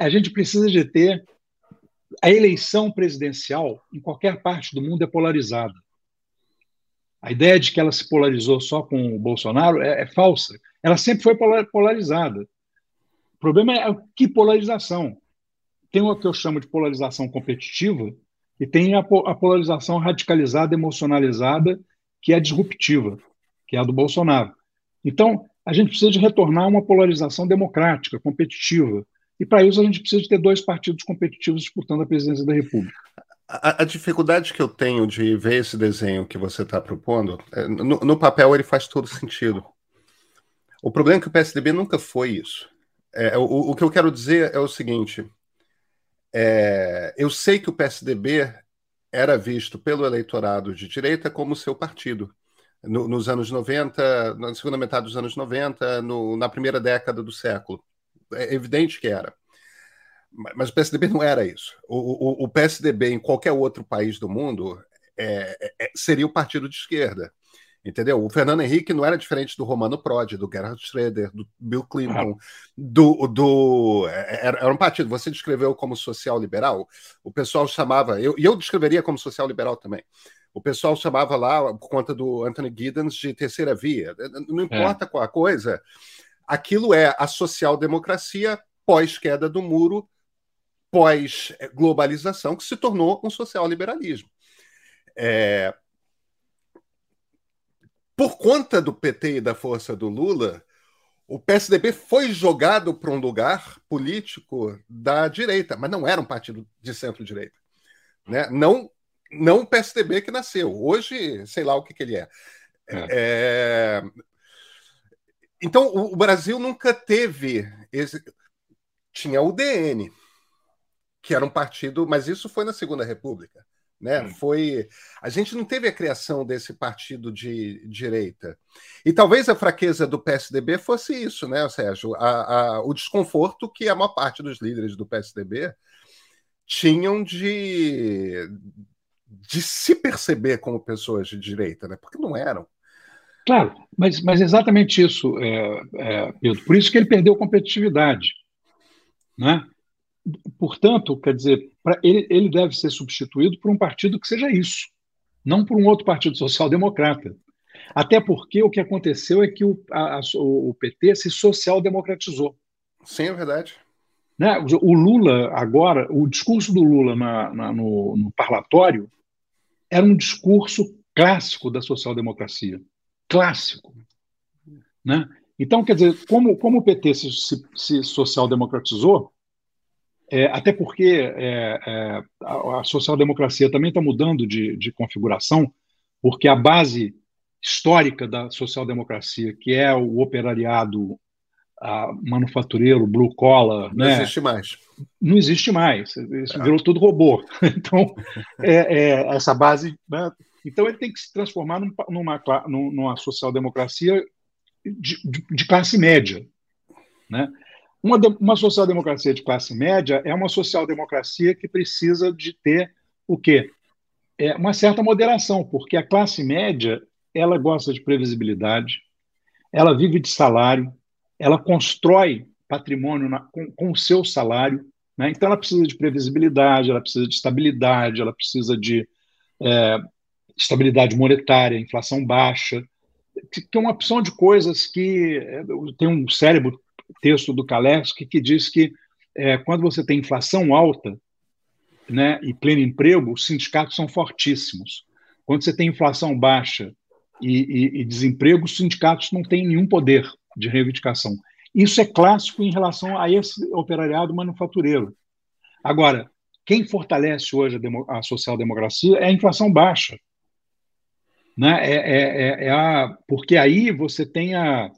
S2: a gente precisa de ter a eleição presidencial em qualquer parte do mundo é polarizada. A ideia de que ela se polarizou só com o Bolsonaro é, é falsa. Ela sempre foi polarizada. O problema é que polarização. Tem o que eu chamo de polarização competitiva e tem a, a polarização radicalizada, emocionalizada, que é disruptiva, que é a do Bolsonaro. Então, a gente precisa de retornar a uma polarização democrática, competitiva, e para isso a gente precisa de ter dois partidos competitivos disputando a presidência da República.
S1: A, a dificuldade que eu tenho de ver esse desenho que você está propondo, é, no, no, papel ele faz todo sentido. O problema é que o PSDB nunca foi isso. É, o, o, que eu quero dizer é o seguinte: é, eu sei que o PSDB era visto pelo eleitorado de direita como seu partido. No, nos anos 90, na segunda metade dos anos 90, no, na primeira década do século é evidente que era. Mas o PSDB não era isso. O, o, o PSDB, em qualquer outro país do mundo, é, é, é, seria o partido de esquerda. Entendeu? O Fernando Henrique não era diferente do Romano Prodi, do Gerhard Schroeder, do Bill Clinton, do. do é, era, era, um partido. Você descreveu como social-liberal, o pessoal chamava. Eu, e eu descreveria como social-liberal também. O pessoal chamava lá, por conta do Anthony Giddens, de terceira via. Não importa é. qual a coisa, Aquilo é a social-democracia pós-queda do muro, pós-globalização, que se tornou um social-liberalismo. É... por conta do PT e da força do Lula, o PSDB foi jogado para um lugar político da direita, mas não era um partido de centro-direita. Né? Não, não o PSDB que nasceu. Hoje, sei lá o que, que ele é. é. é... Então, o, Brasil nunca teve. Esse... Tinha o DN, que era um partido, mas isso foi na Segunda República. Né? Hum. Foi a gente não teve a criação desse partido de direita e talvez a fraqueza do PSDB fosse isso, né, Sérgio? A, a, o desconforto que a maior parte dos líderes do PSDB tinham de de se perceber como pessoas de direita, né? Porque não eram.
S2: Claro, mas, mas exatamente isso, é, é, Pedro. Por isso que ele perdeu competitividade, né? portanto, quer dizer, ele, ele deve ser substituído por um partido que seja isso, não por um outro partido social-democrata. Até porque o que aconteceu é que o, a, o PT se social-democratizou.
S1: Sim, é verdade.
S2: Né? O Lula, agora, o discurso do Lula na, na, no, no parlatório era um discurso clássico da social-democracia. Clássico. Né? Então, quer dizer, como, como o PT se, se, se social-democratizou, é, até porque é, é, a, a social-democracia também está mudando de, de, configuração, porque a base histórica da social-democracia, que é o operariado manufatureiro, blue collar,
S1: não né, existe mais.
S2: Não existe mais. Isso virou tudo robô. Então, é, é, essa base. Né, então, ele tem que se transformar numa, numa social-democracia de, de, de classe média. Né? Uma, uma social-democracia de classe média é uma social-democracia que precisa de ter o quê? É uma certa moderação, porque a classe média ela gosta de previsibilidade, ela vive de salário, ela constrói patrimônio na, com, com, o seu salário, né? então ela precisa de previsibilidade, ela precisa de estabilidade, ela precisa de é, estabilidade monetária, inflação baixa, tem uma opção de coisas que é, tem um cérebro texto do Kaleski que diz que é, quando você tem inflação alta né, e pleno emprego, os sindicatos são fortíssimos. Quando você tem inflação baixa e, e, e desemprego, os sindicatos não têm nenhum poder de reivindicação. Isso é clássico em relação a esse operariado manufatureiro. Agora, quem fortalece hoje a, a social-democracia é a inflação baixa. Né? É, é, é, é a, porque aí você tem a,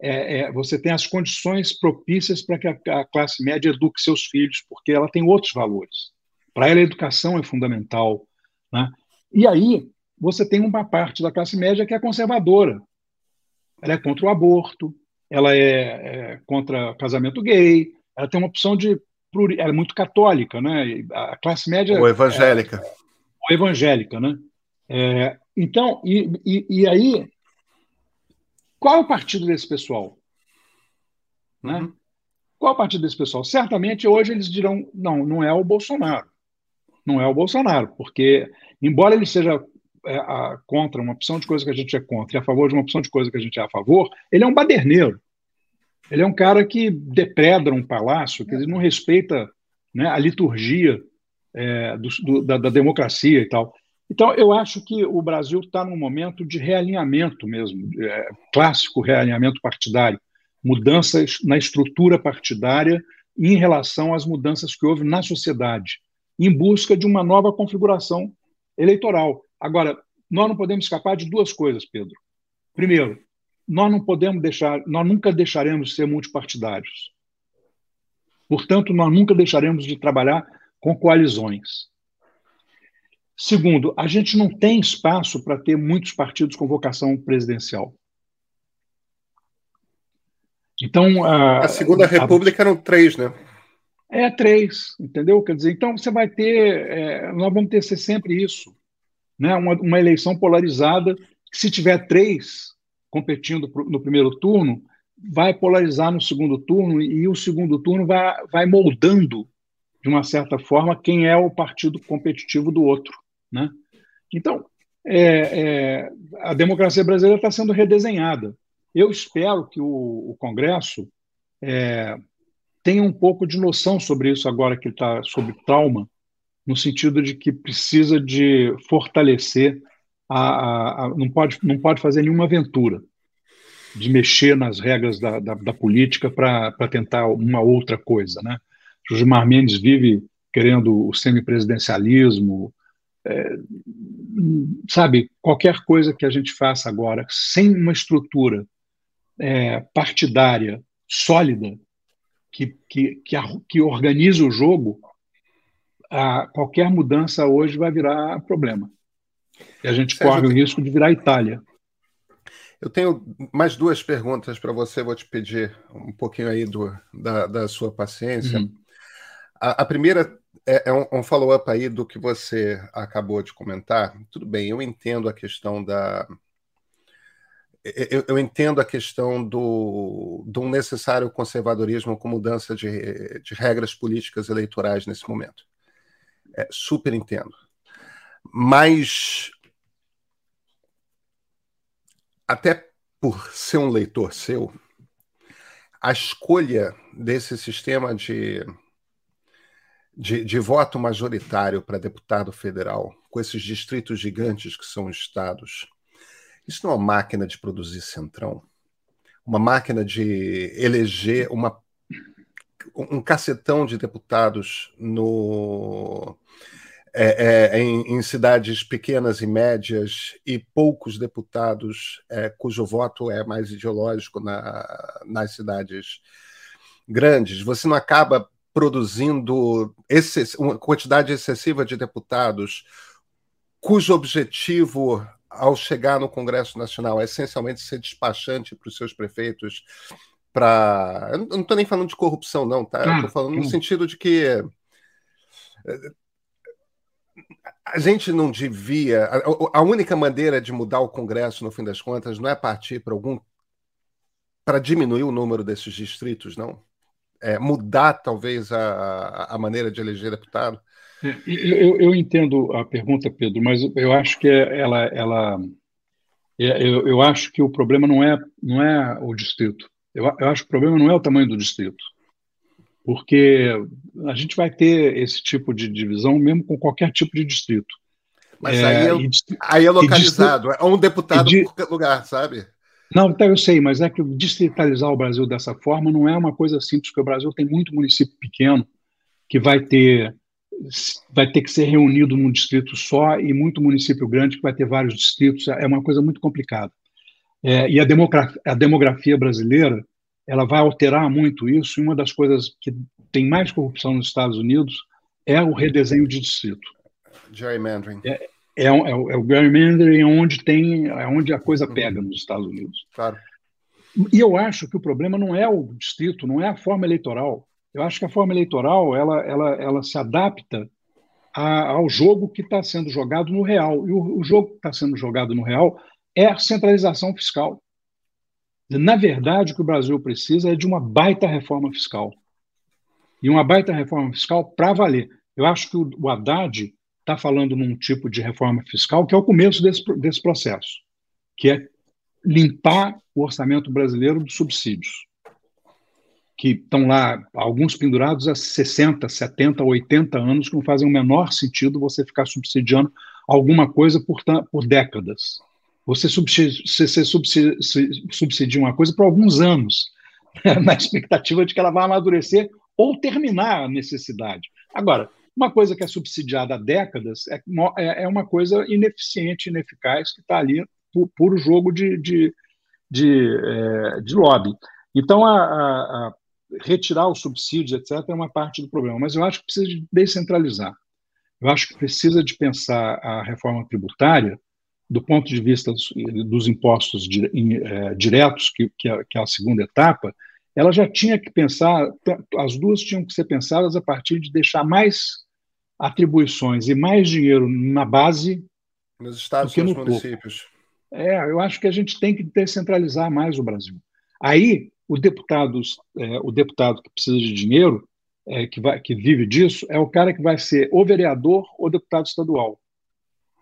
S2: é, é, você tem as condições propícias para que a, a, classe média eduque seus filhos, porque ela tem outros valores. Para ela, a educação é fundamental. Né? E aí, você tem uma parte da classe média que é conservadora. Ela é contra o aborto, ela é, é contra casamento gay, ela tem uma opção de. Ela é muito católica, né? A classe média.
S1: Ou evangélica. É,
S2: ou evangélica, né? É, então, e, e, e aí qual é o partido desse pessoal? Né? Uhum. Qual é o partido desse pessoal? Certamente hoje eles dirão: não, não é o Bolsonaro. Não é o Bolsonaro, porque, embora ele seja é, a, contra uma opção de coisa que a gente é contra e a favor de uma opção de coisa que a gente é a favor, ele é um baderneiro. Ele é um cara que depredra um palácio, que ele não respeita né, a liturgia é, do, do, da, da, democracia e tal. Então, eu acho que o Brasil está num momento de realinhamento mesmo, é, clássico realinhamento partidário, mudanças na estrutura partidária em relação às mudanças que houve na sociedade, em busca de uma nova configuração eleitoral. Agora, nós não podemos escapar de duas coisas, Pedro. Primeiro, nós não podemos deixar, nós nunca deixaremos de ser multipartidários. Portanto, nós nunca deixaremos de trabalhar com coalizões. Segundo, a gente não tem espaço para ter muitos partidos com vocação presidencial.
S1: Então, a, a Segunda República a, eram três, né?
S2: É três, entendeu? Quer dizer, então você vai ter, é, nós vamos ter sempre isso, né? Uma, uma eleição polarizada. Se tiver três competindo no primeiro turno, vai polarizar no segundo turno e o segundo turno vai, vai moldando de uma certa forma quem é o partido competitivo do outro. Né? Então, é, é, a democracia brasileira está sendo redesenhada. Eu espero que o, o Congresso é, tenha um pouco de noção sobre isso agora que está sobre trauma, no sentido de que precisa de fortalecer a, a, não, pode, não pode fazer nenhuma aventura de mexer nas regras da, da, da política para tentar uma outra coisa. Né? Gilmar Mendes vive querendo o semipresidencialismo, é, sabe, qualquer coisa que a gente faça agora sem uma estrutura é, partidária sólida que, que, que, que organize o jogo, a, qualquer mudança hoje vai virar problema. E a gente Sérgio, corre o risco de virar Itália.
S1: Eu tenho mais duas perguntas para você, vou te pedir um pouquinho aí do, da, da sua paciência. Uhum. A, a, primeira é, é um, um follow-up aí do que você acabou de comentar. Tudo bem, eu entendo a questão da. Eu, eu entendo a questão do, do necessário conservadorismo com mudança de, de regras políticas eleitorais nesse momento. É, super entendo. Mas até por ser um leitor seu, a escolha desse sistema de, de, de voto majoritário para deputado federal, com esses distritos gigantes que são estados, isso não é uma máquina de produzir centrão? Uma máquina de eleger uma, um cacetão de deputados no, é, é, em, em, cidades pequenas e médias e poucos deputados é, cujo voto é mais ideológico na, nas cidades grandes, você não acaba produzindo uma quantidade excessiva de deputados cujo objetivo ao chegar no Congresso Nacional é essencialmente ser despachante para os seus prefeitos para eu não estou nem falando de corrupção não tá estou falando no sentido de que a gente não devia. A, a, única maneira de mudar o Congresso, no fim das contas, não é partir para algum. para diminuir o número desses distritos, não? É mudar, talvez, a, a maneira de eleger deputado?
S2: É, eu, eu, entendo a pergunta, Pedro, mas eu acho que ela. ela é, eu, eu acho que o problema não é, não é o distrito. Eu, eu acho que o problema não é o tamanho do distrito porque a gente vai ter esse tipo de divisão mesmo com qualquer tipo de distrito.
S1: Mas é, aí, é, aí é localizado, é um deputado de, por lugar, sabe?
S2: Não, então eu sei, mas é que distritalizar o Brasil dessa forma não é uma coisa simples, porque o Brasil tem muito município pequeno que vai ter vai ter que ser reunido num distrito só e muito município grande que vai ter vários distritos. É uma coisa muito complicada. É, e a demografia, a demografia brasileira ela vai alterar muito isso. E uma das coisas que tem mais corrupção nos Estados Unidos é o redesenho de distrito.
S1: Gerrymandering.
S2: É, é, é, é o gerrymandering onde tem, é onde a coisa pega nos Estados Unidos.
S1: Claro.
S2: E eu acho que o problema não é o distrito, não é a forma eleitoral. Eu acho que a forma eleitoral ela, ela, ela se adapta a, ao jogo que está sendo jogado no real. E o, o jogo que está sendo jogado no real é a centralização fiscal. Na verdade, o que o Brasil precisa é de uma baita reforma fiscal. E uma baita reforma fiscal para valer. Eu acho que o Haddad está falando num tipo de reforma fiscal que é o começo desse, desse processo, que é limpar o orçamento brasileiro dos subsídios, que estão lá, alguns pendurados há 60, 70, 80 anos, que não fazem o menor sentido você ficar subsidiando alguma coisa por, por décadas. Você subsidia, subsidia uma coisa por alguns anos, na expectativa de que ela vá amadurecer ou terminar a necessidade. Agora, uma coisa que é subsidiada há décadas é, é, é uma coisa ineficiente, ineficaz, que está ali por puro jogo de, de, de, é, de lobby. Então, a, a, a retirar os subsídios, etc., é uma parte do problema. Mas eu acho que precisa de descentralizar. Eu acho que precisa de pensar a reforma tributária do ponto de vista dos, dos impostos é, diretos, que, que, é, que é a segunda etapa, ela já tinha que pensar, as duas tinham que ser pensadas a partir de deixar mais atribuições e mais dinheiro na base
S1: nos estados e nos no municípios.
S2: É, eu acho que a gente tem que descentralizar mais o Brasil. Aí o deputado, é, o deputado que precisa de dinheiro, é, que, vai, que vive disso, é o cara que vai ser ou vereador ou deputado estadual.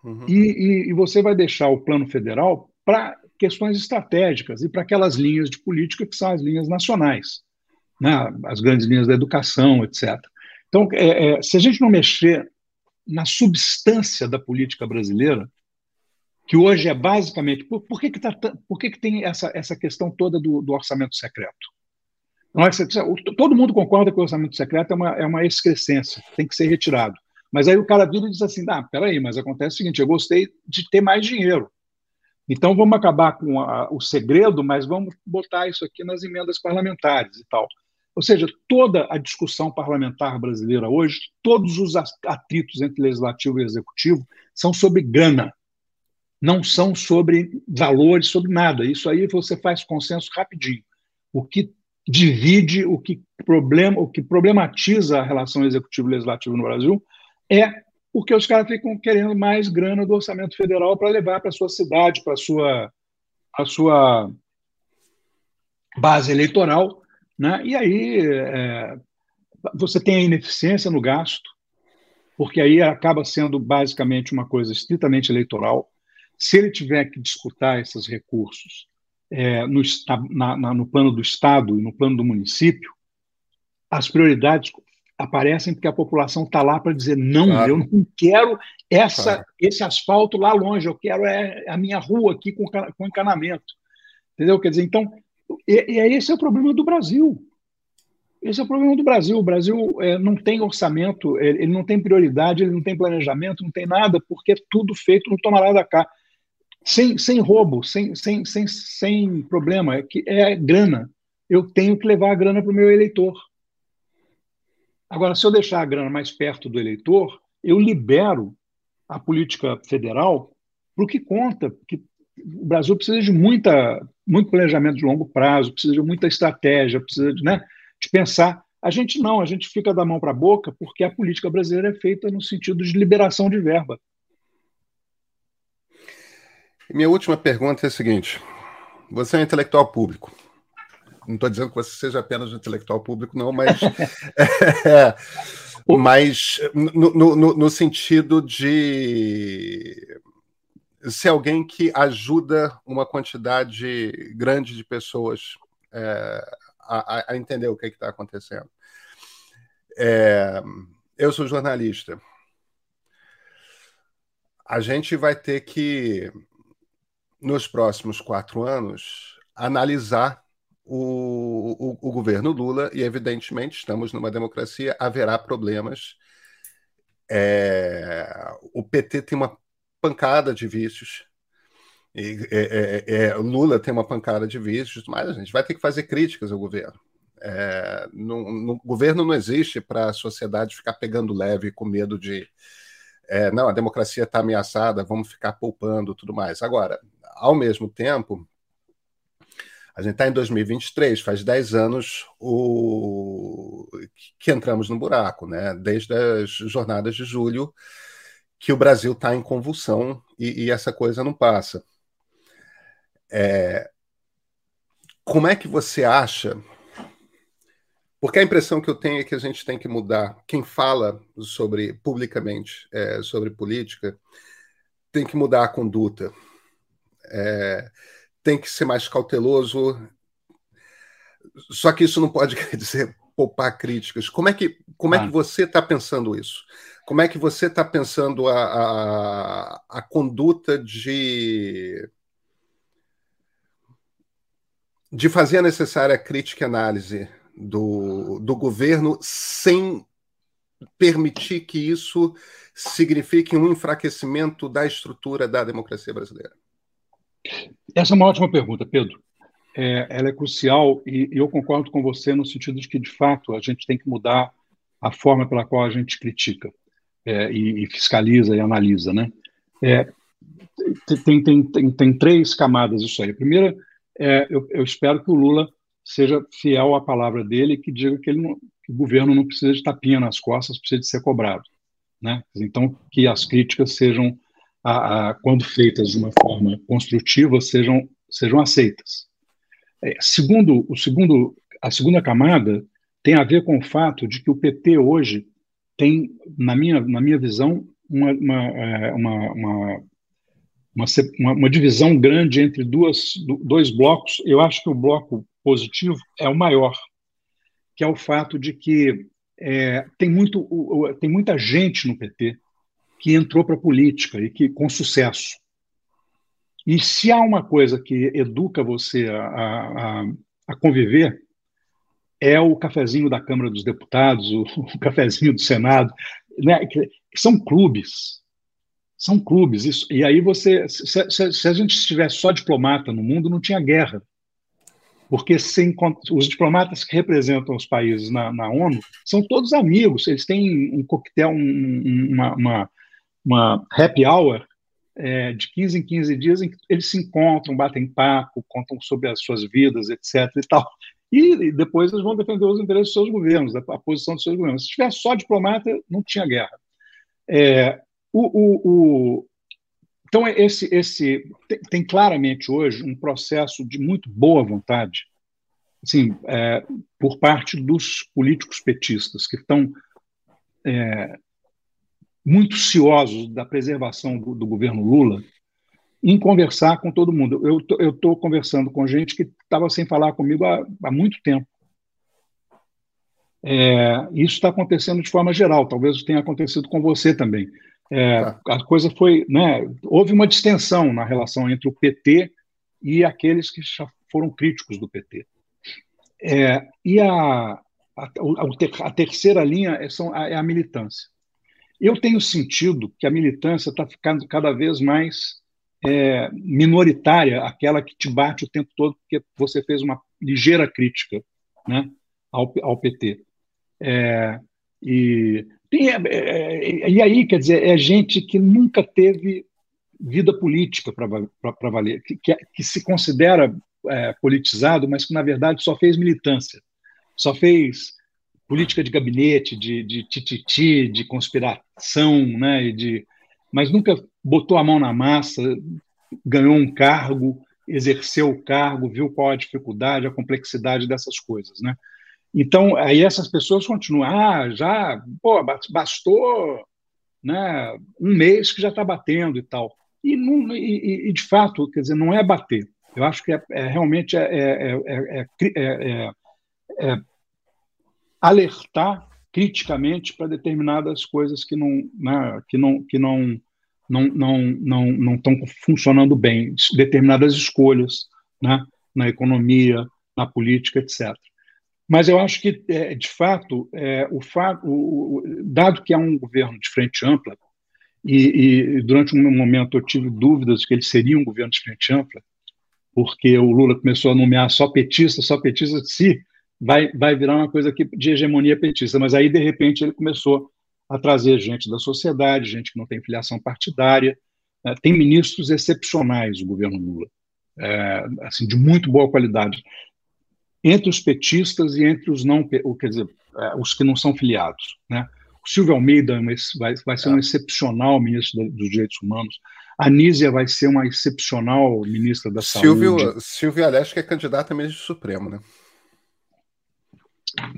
S2: Uhum. E, e, e você vai deixar o plano federal para questões estratégicas e para aquelas linhas de política que são as linhas nacionais, né? as grandes linhas da educação, etc. Então, é, é, se a gente não mexer na substância da política brasileira, que hoje é basicamente. Por, por que, que, tá, por que, que tem essa, essa questão toda do, do orçamento secreto? todo mundo concorda que o orçamento secreto é uma, é uma excrescência, tem que ser retirado. Mas aí o cara vira e diz assim: ah, peraí, mas acontece o seguinte, eu gostei de ter mais dinheiro. Então vamos acabar com a, o segredo, mas vamos botar isso aqui nas emendas parlamentares e tal. Ou seja, toda a discussão parlamentar brasileira hoje, todos os atritos entre legislativo e executivo são sobre grana, não são sobre valores, sobre nada. Isso aí você faz consenso rapidinho. O que divide, o que problema, o que problematiza a relação executivo-legislativo no Brasil é porque os caras ficam querendo mais grana do orçamento federal para levar para sua cidade, para sua a sua base eleitoral, né? E aí é, você tem a ineficiência no gasto, porque aí acaba sendo basicamente uma coisa estritamente eleitoral. Se ele tiver que disputar esses recursos é, no, na, na, no plano do Estado e no plano do município, as prioridades aparecem porque a população está lá para dizer não, claro. eu não quero essa, claro. esse asfalto lá longe, eu quero é, a minha rua aqui com, com encanamento. Entendeu? Quer dizer, então, e, e esse é o problema do Brasil. Esse é o problema do Brasil. O Brasil é, não tem orçamento, ele não tem prioridade, ele não tem planejamento, não tem nada, porque é tudo feito no tomará da cá. Sem, sem roubo, sem, sem, sem, sem problema, é, que é grana. Eu tenho que levar a grana para o meu eleitor. Agora, se eu deixar a grana mais perto do eleitor, eu libero a política federal para o que conta, porque o Brasil precisa de muita, muito planejamento de longo prazo, precisa de muita estratégia, precisa de, né, de pensar. A gente não, a gente fica da mão para a boca porque a política brasileira é feita no sentido de liberação de verba.
S1: Minha última pergunta é a seguinte: você é um intelectual público. Não estou dizendo que você seja apenas um intelectual público, não, mas. é, mas no, no, no sentido de ser alguém que ajuda uma quantidade grande de pessoas é, a, a, entender o que é está acontecendo. É, eu sou jornalista. A gente vai ter que, nos próximos quatro anos, analisar o, o, o, governo Lula, e evidentemente estamos numa democracia, haverá problemas. É, o PT tem uma pancada de vícios, e, é, é, é, Lula tem uma pancada de vícios, mas a gente vai ter que fazer críticas ao governo. É, no, no, governo não existe para a sociedade ficar pegando leve com medo de é, não, a democracia está ameaçada, vamos ficar poupando tudo mais. Agora, ao mesmo tempo, a gente está em 2023, faz 10 anos o... que entramos no buraco, né? Desde as jornadas de julho, que o Brasil está em convulsão e, e, essa coisa não passa. É... Como é que você acha? Porque a impressão que eu tenho é que a gente tem que mudar. Quem fala sobre publicamente é, sobre política tem que mudar a conduta. É, tem que ser mais cauteloso. Só que isso não pode quer dizer poupar críticas. Como é que, como ah. é que você está pensando isso? Como é que você está pensando a, a, a conduta de de fazer a necessária crítica e análise do, do governo sem permitir que isso signifique um enfraquecimento da estrutura da democracia brasileira?
S2: Essa é uma ótima pergunta, Pedro. É, ela é crucial e, e, eu concordo com você no sentido de que, de fato, a gente tem que mudar a forma pela qual a gente critica é, e, e, fiscaliza e analisa. Né? É, tem, tem, tem, tem, três camadas isso aí. A primeira, é, eu, eu, espero que o Lula seja fiel à palavra dele e que diga que, ele não, que o governo não precisa de tapinha nas costas, precisa de ser cobrado. Né? Então, que as críticas sejam a, a, quando feitas de uma forma construtiva, sejam, sejam aceitas. É, segundo, o segundo, a segunda camada tem a ver com o fato de que o PT hoje tem, na minha, na minha visão, uma, uma, é, uma, uma, divisão grande entre duas, dois blocos. Eu acho que o bloco positivo é o maior, que é o fato de que é, tem, muito, tem muita gente no PT que entrou para a política e que com sucesso. E se há uma coisa que educa você a, a, a conviver, é o cafezinho da Câmara dos Deputados, o, o cafezinho do Senado, né? são clubes. São clubes. Isso, e aí você. Se, se, se a gente estivesse só diplomata no mundo, não tinha guerra porque sem, os diplomatas que representam os países na, na, ONU são todos amigos, eles têm um coquetel, um, uma, uma, uma, happy hour é, de 15 em 15 dias em que eles se encontram, batem papo, contam sobre as suas vidas, etc. e tal. E, e depois eles vão defender os interesses dos seus governos, a, posição dos seus governos. Se tivesse só diplomata, não tinha guerra. É, o, o, o, então, esse, esse tem, tem, claramente hoje um processo de muito boa vontade, assim, é, por parte dos políticos petistas, que estão é, muito ciosos da preservação do, do, governo Lula, em conversar com todo mundo. Eu estou conversando com gente que estava sem falar comigo há, há muito tempo. É, isso está acontecendo de forma geral, talvez tenha acontecido com você também. É, tá. A coisa foi, né, houve uma distensão na relação entre o PT e aqueles que já foram críticos do PT. É, e a, a, a, terceira linha é, são, é a militância. Eu tenho sentido que a militância está ficando cada vez mais é, minoritária, aquela que te bate o tempo todo porque você fez uma ligeira crítica né, ao, ao PT. É, e tem, é, é, e aí, quer dizer, é gente que nunca teve vida política para valer, que, que, que, se considera é, politizado, mas que, na verdade, só fez militância, só fez política de gabinete, de, de tititi, de conspiração, né, de, mas nunca botou a mão na massa, ganhou um cargo, exerceu o cargo, viu qual a dificuldade, a complexidade dessas coisas, né? Então, aí essas pessoas continuam, ah, já, pô, bastou né, um mês que já está batendo e tal. E, não, e, e, de fato, quer dizer, não é bater. Eu acho que é, é realmente é, é, é, alertar criticamente para determinadas coisas que não, né, que não, que não, não, não, não, não estão funcionando bem, determinadas escolhas né, na economia, na política, etc. Mas eu acho que, é, de fato, é, o, fato o, dado que há um governo de frente ampla, e, e, durante um momento eu tive dúvidas de que ele seria um governo de frente ampla, porque o Lula começou a nomear só petista, só petista, se vai, vai virar uma coisa aqui de hegemonia petista, mas aí, de repente, ele começou a trazer gente da sociedade, gente que não tem filiação partidária, né? tem ministros excepcionais o governo Lula, é, assim, de muito boa qualidade entre os petistas e entre os não, quer dizer, é, os que não são filiados, né? O Silvio Almeida é vai, vai ser um é. excepcional ministro dos Direitos Humanos. A Nízia vai ser uma excepcional ministra da
S1: Silvio,
S2: Saúde.
S1: Silvio Aleste que é candidato a ministro Supremo, né?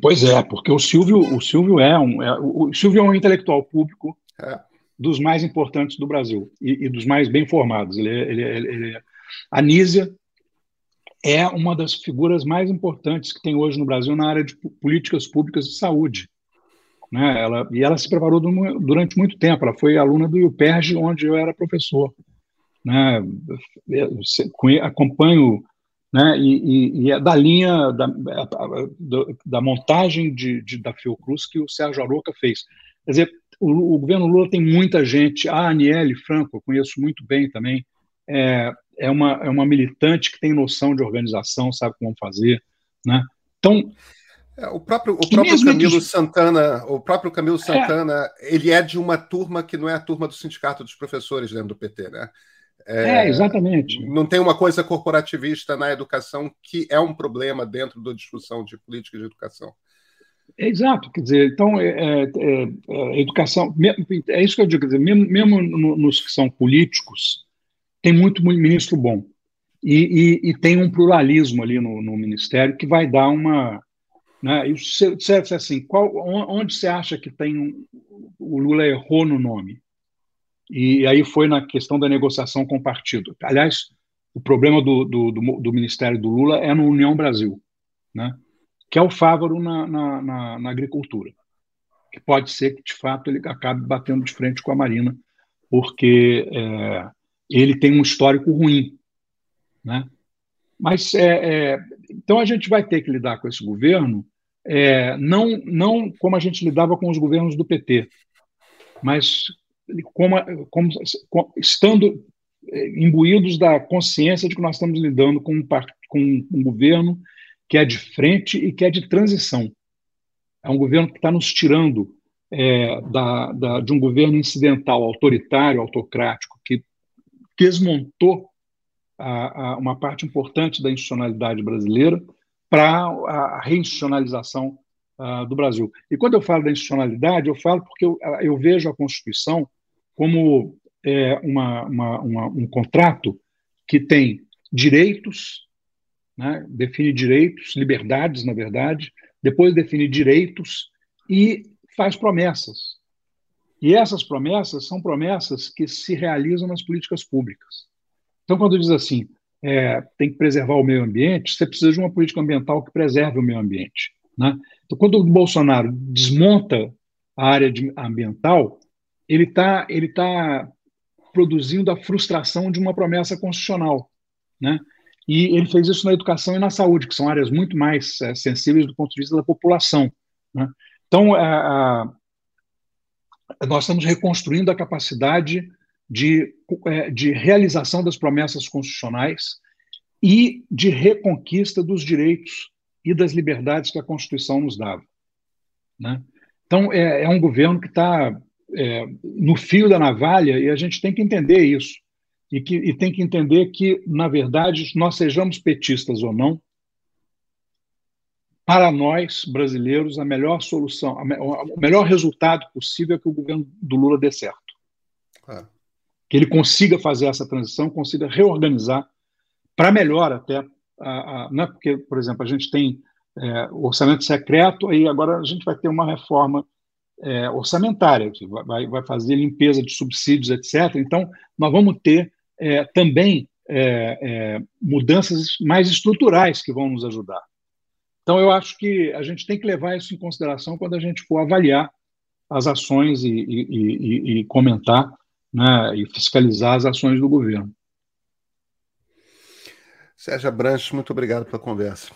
S2: Pois é, porque o Silvio, o Silvio é um, é, o Silvio é um intelectual público é. dos mais importantes do Brasil e, e dos mais bem formados. Ele, ele, ele, ele, a Nízia é uma das figuras mais importantes que tem hoje no Brasil na área de políticas públicas de saúde. Né? Ela, e ela se preparou durante muito tempo. Ela foi aluna do IUPERJ, onde eu era professor. Né? Acompanho né? e, e, é da linha da, da, da montagem de, de, da Fiocruz que o Sérgio Aroca fez. Quer dizer, o, o governo Lula tem muita gente. A Aniele Franco, eu conheço muito bem também. É, é uma, é uma militante que tem noção de organização, sabe como fazer, né? Então,
S1: é, o próprio, o próprio Camilo Santana, o próprio Camilo é. Santana, é, ele é de uma turma que não é a turma do sindicato dos professores dentro do PT, né?
S2: É, é, exatamente.
S1: Não tem uma coisa corporativista na educação que é um problema dentro da discussão de política de educação.
S2: É, exato, quer dizer, então, é, é, educação, é isso que eu digo, quer dizer, mesmo, mesmo nos que são políticos, tem muito ministro bom. E, e, e tem um pluralismo ali no, no, ministério que vai dar uma. Né, e você, você, assim, qual, onde você acha que tem um, o Lula errou no nome? E aí foi na questão da negociação com o partido. Aliás, o problema do, do, do, do Ministério do Lula é no União Brasil, né? que é o Fávaro na, na, na, na agricultura. Que pode ser que, de fato, ele acabe batendo de frente com a Marina, porque é, ele tem um histórico ruim. Né? Mas, é, é, então, a gente vai ter que lidar com esse governo é, não, não como a gente lidava com os governos do PT, mas como, como, estando é, imbuídos da consciência de que nós estamos lidando com um, com um governo que é de frente e que é de transição. É um governo que está nos tirando é, da, da, de um governo incidental, autoritário, autocrático, que desmontou a, a uma parte importante da institucionalidade brasileira para a reinstitucionalização uh, do Brasil. E quando eu falo da institucionalidade, eu falo porque eu, eu vejo a Constituição como é, uma, uma, uma, um contrato que tem direitos, né, define direitos, liberdades, na verdade, depois define direitos e faz promessas. E essas promessas são promessas que se realizam nas políticas públicas. Então, quando diz assim, é, tem que preservar o meio ambiente, você precisa de uma política ambiental que preserve o meio ambiente. Né? Então, quando o Bolsonaro desmonta a área de, ambiental, ele está ele tá produzindo a frustração de uma promessa constitucional. Né? E ele fez isso na educação e na saúde, que são áreas muito mais é, sensíveis do ponto de vista da população. Né? Então, a, a, nós estamos reconstruindo a capacidade de, é, de realização das promessas constitucionais e de reconquista dos direitos e das liberdades que a Constituição nos dava. Né? Então, é, é, um governo que está é, no fio da navalha e a gente tem que entender isso. E, que, e tem que entender que, na verdade, nós sejamos petistas ou não, para nós, brasileiros, a melhor solução, o melhor resultado possível é que o governo do Lula dê certo. É. Que ele consiga fazer essa transição, consiga reorganizar para melhor até. A, a, não é porque, por exemplo, a gente tem é, orçamento secreto, e agora a gente vai ter uma reforma é, orçamentária, que vai, vai fazer limpeza de subsídios, etc. Então, nós vamos ter é, também é, é, mudanças mais estruturais que vão nos ajudar. Então, eu acho que a gente tem que levar isso em consideração quando a gente for avaliar as ações e, e, e, e comentar né, e fiscalizar as ações do governo.
S1: Sérgio Abranches, muito obrigado pela conversa.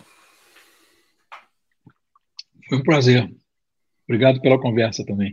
S2: Foi um prazer. Obrigado pela conversa também.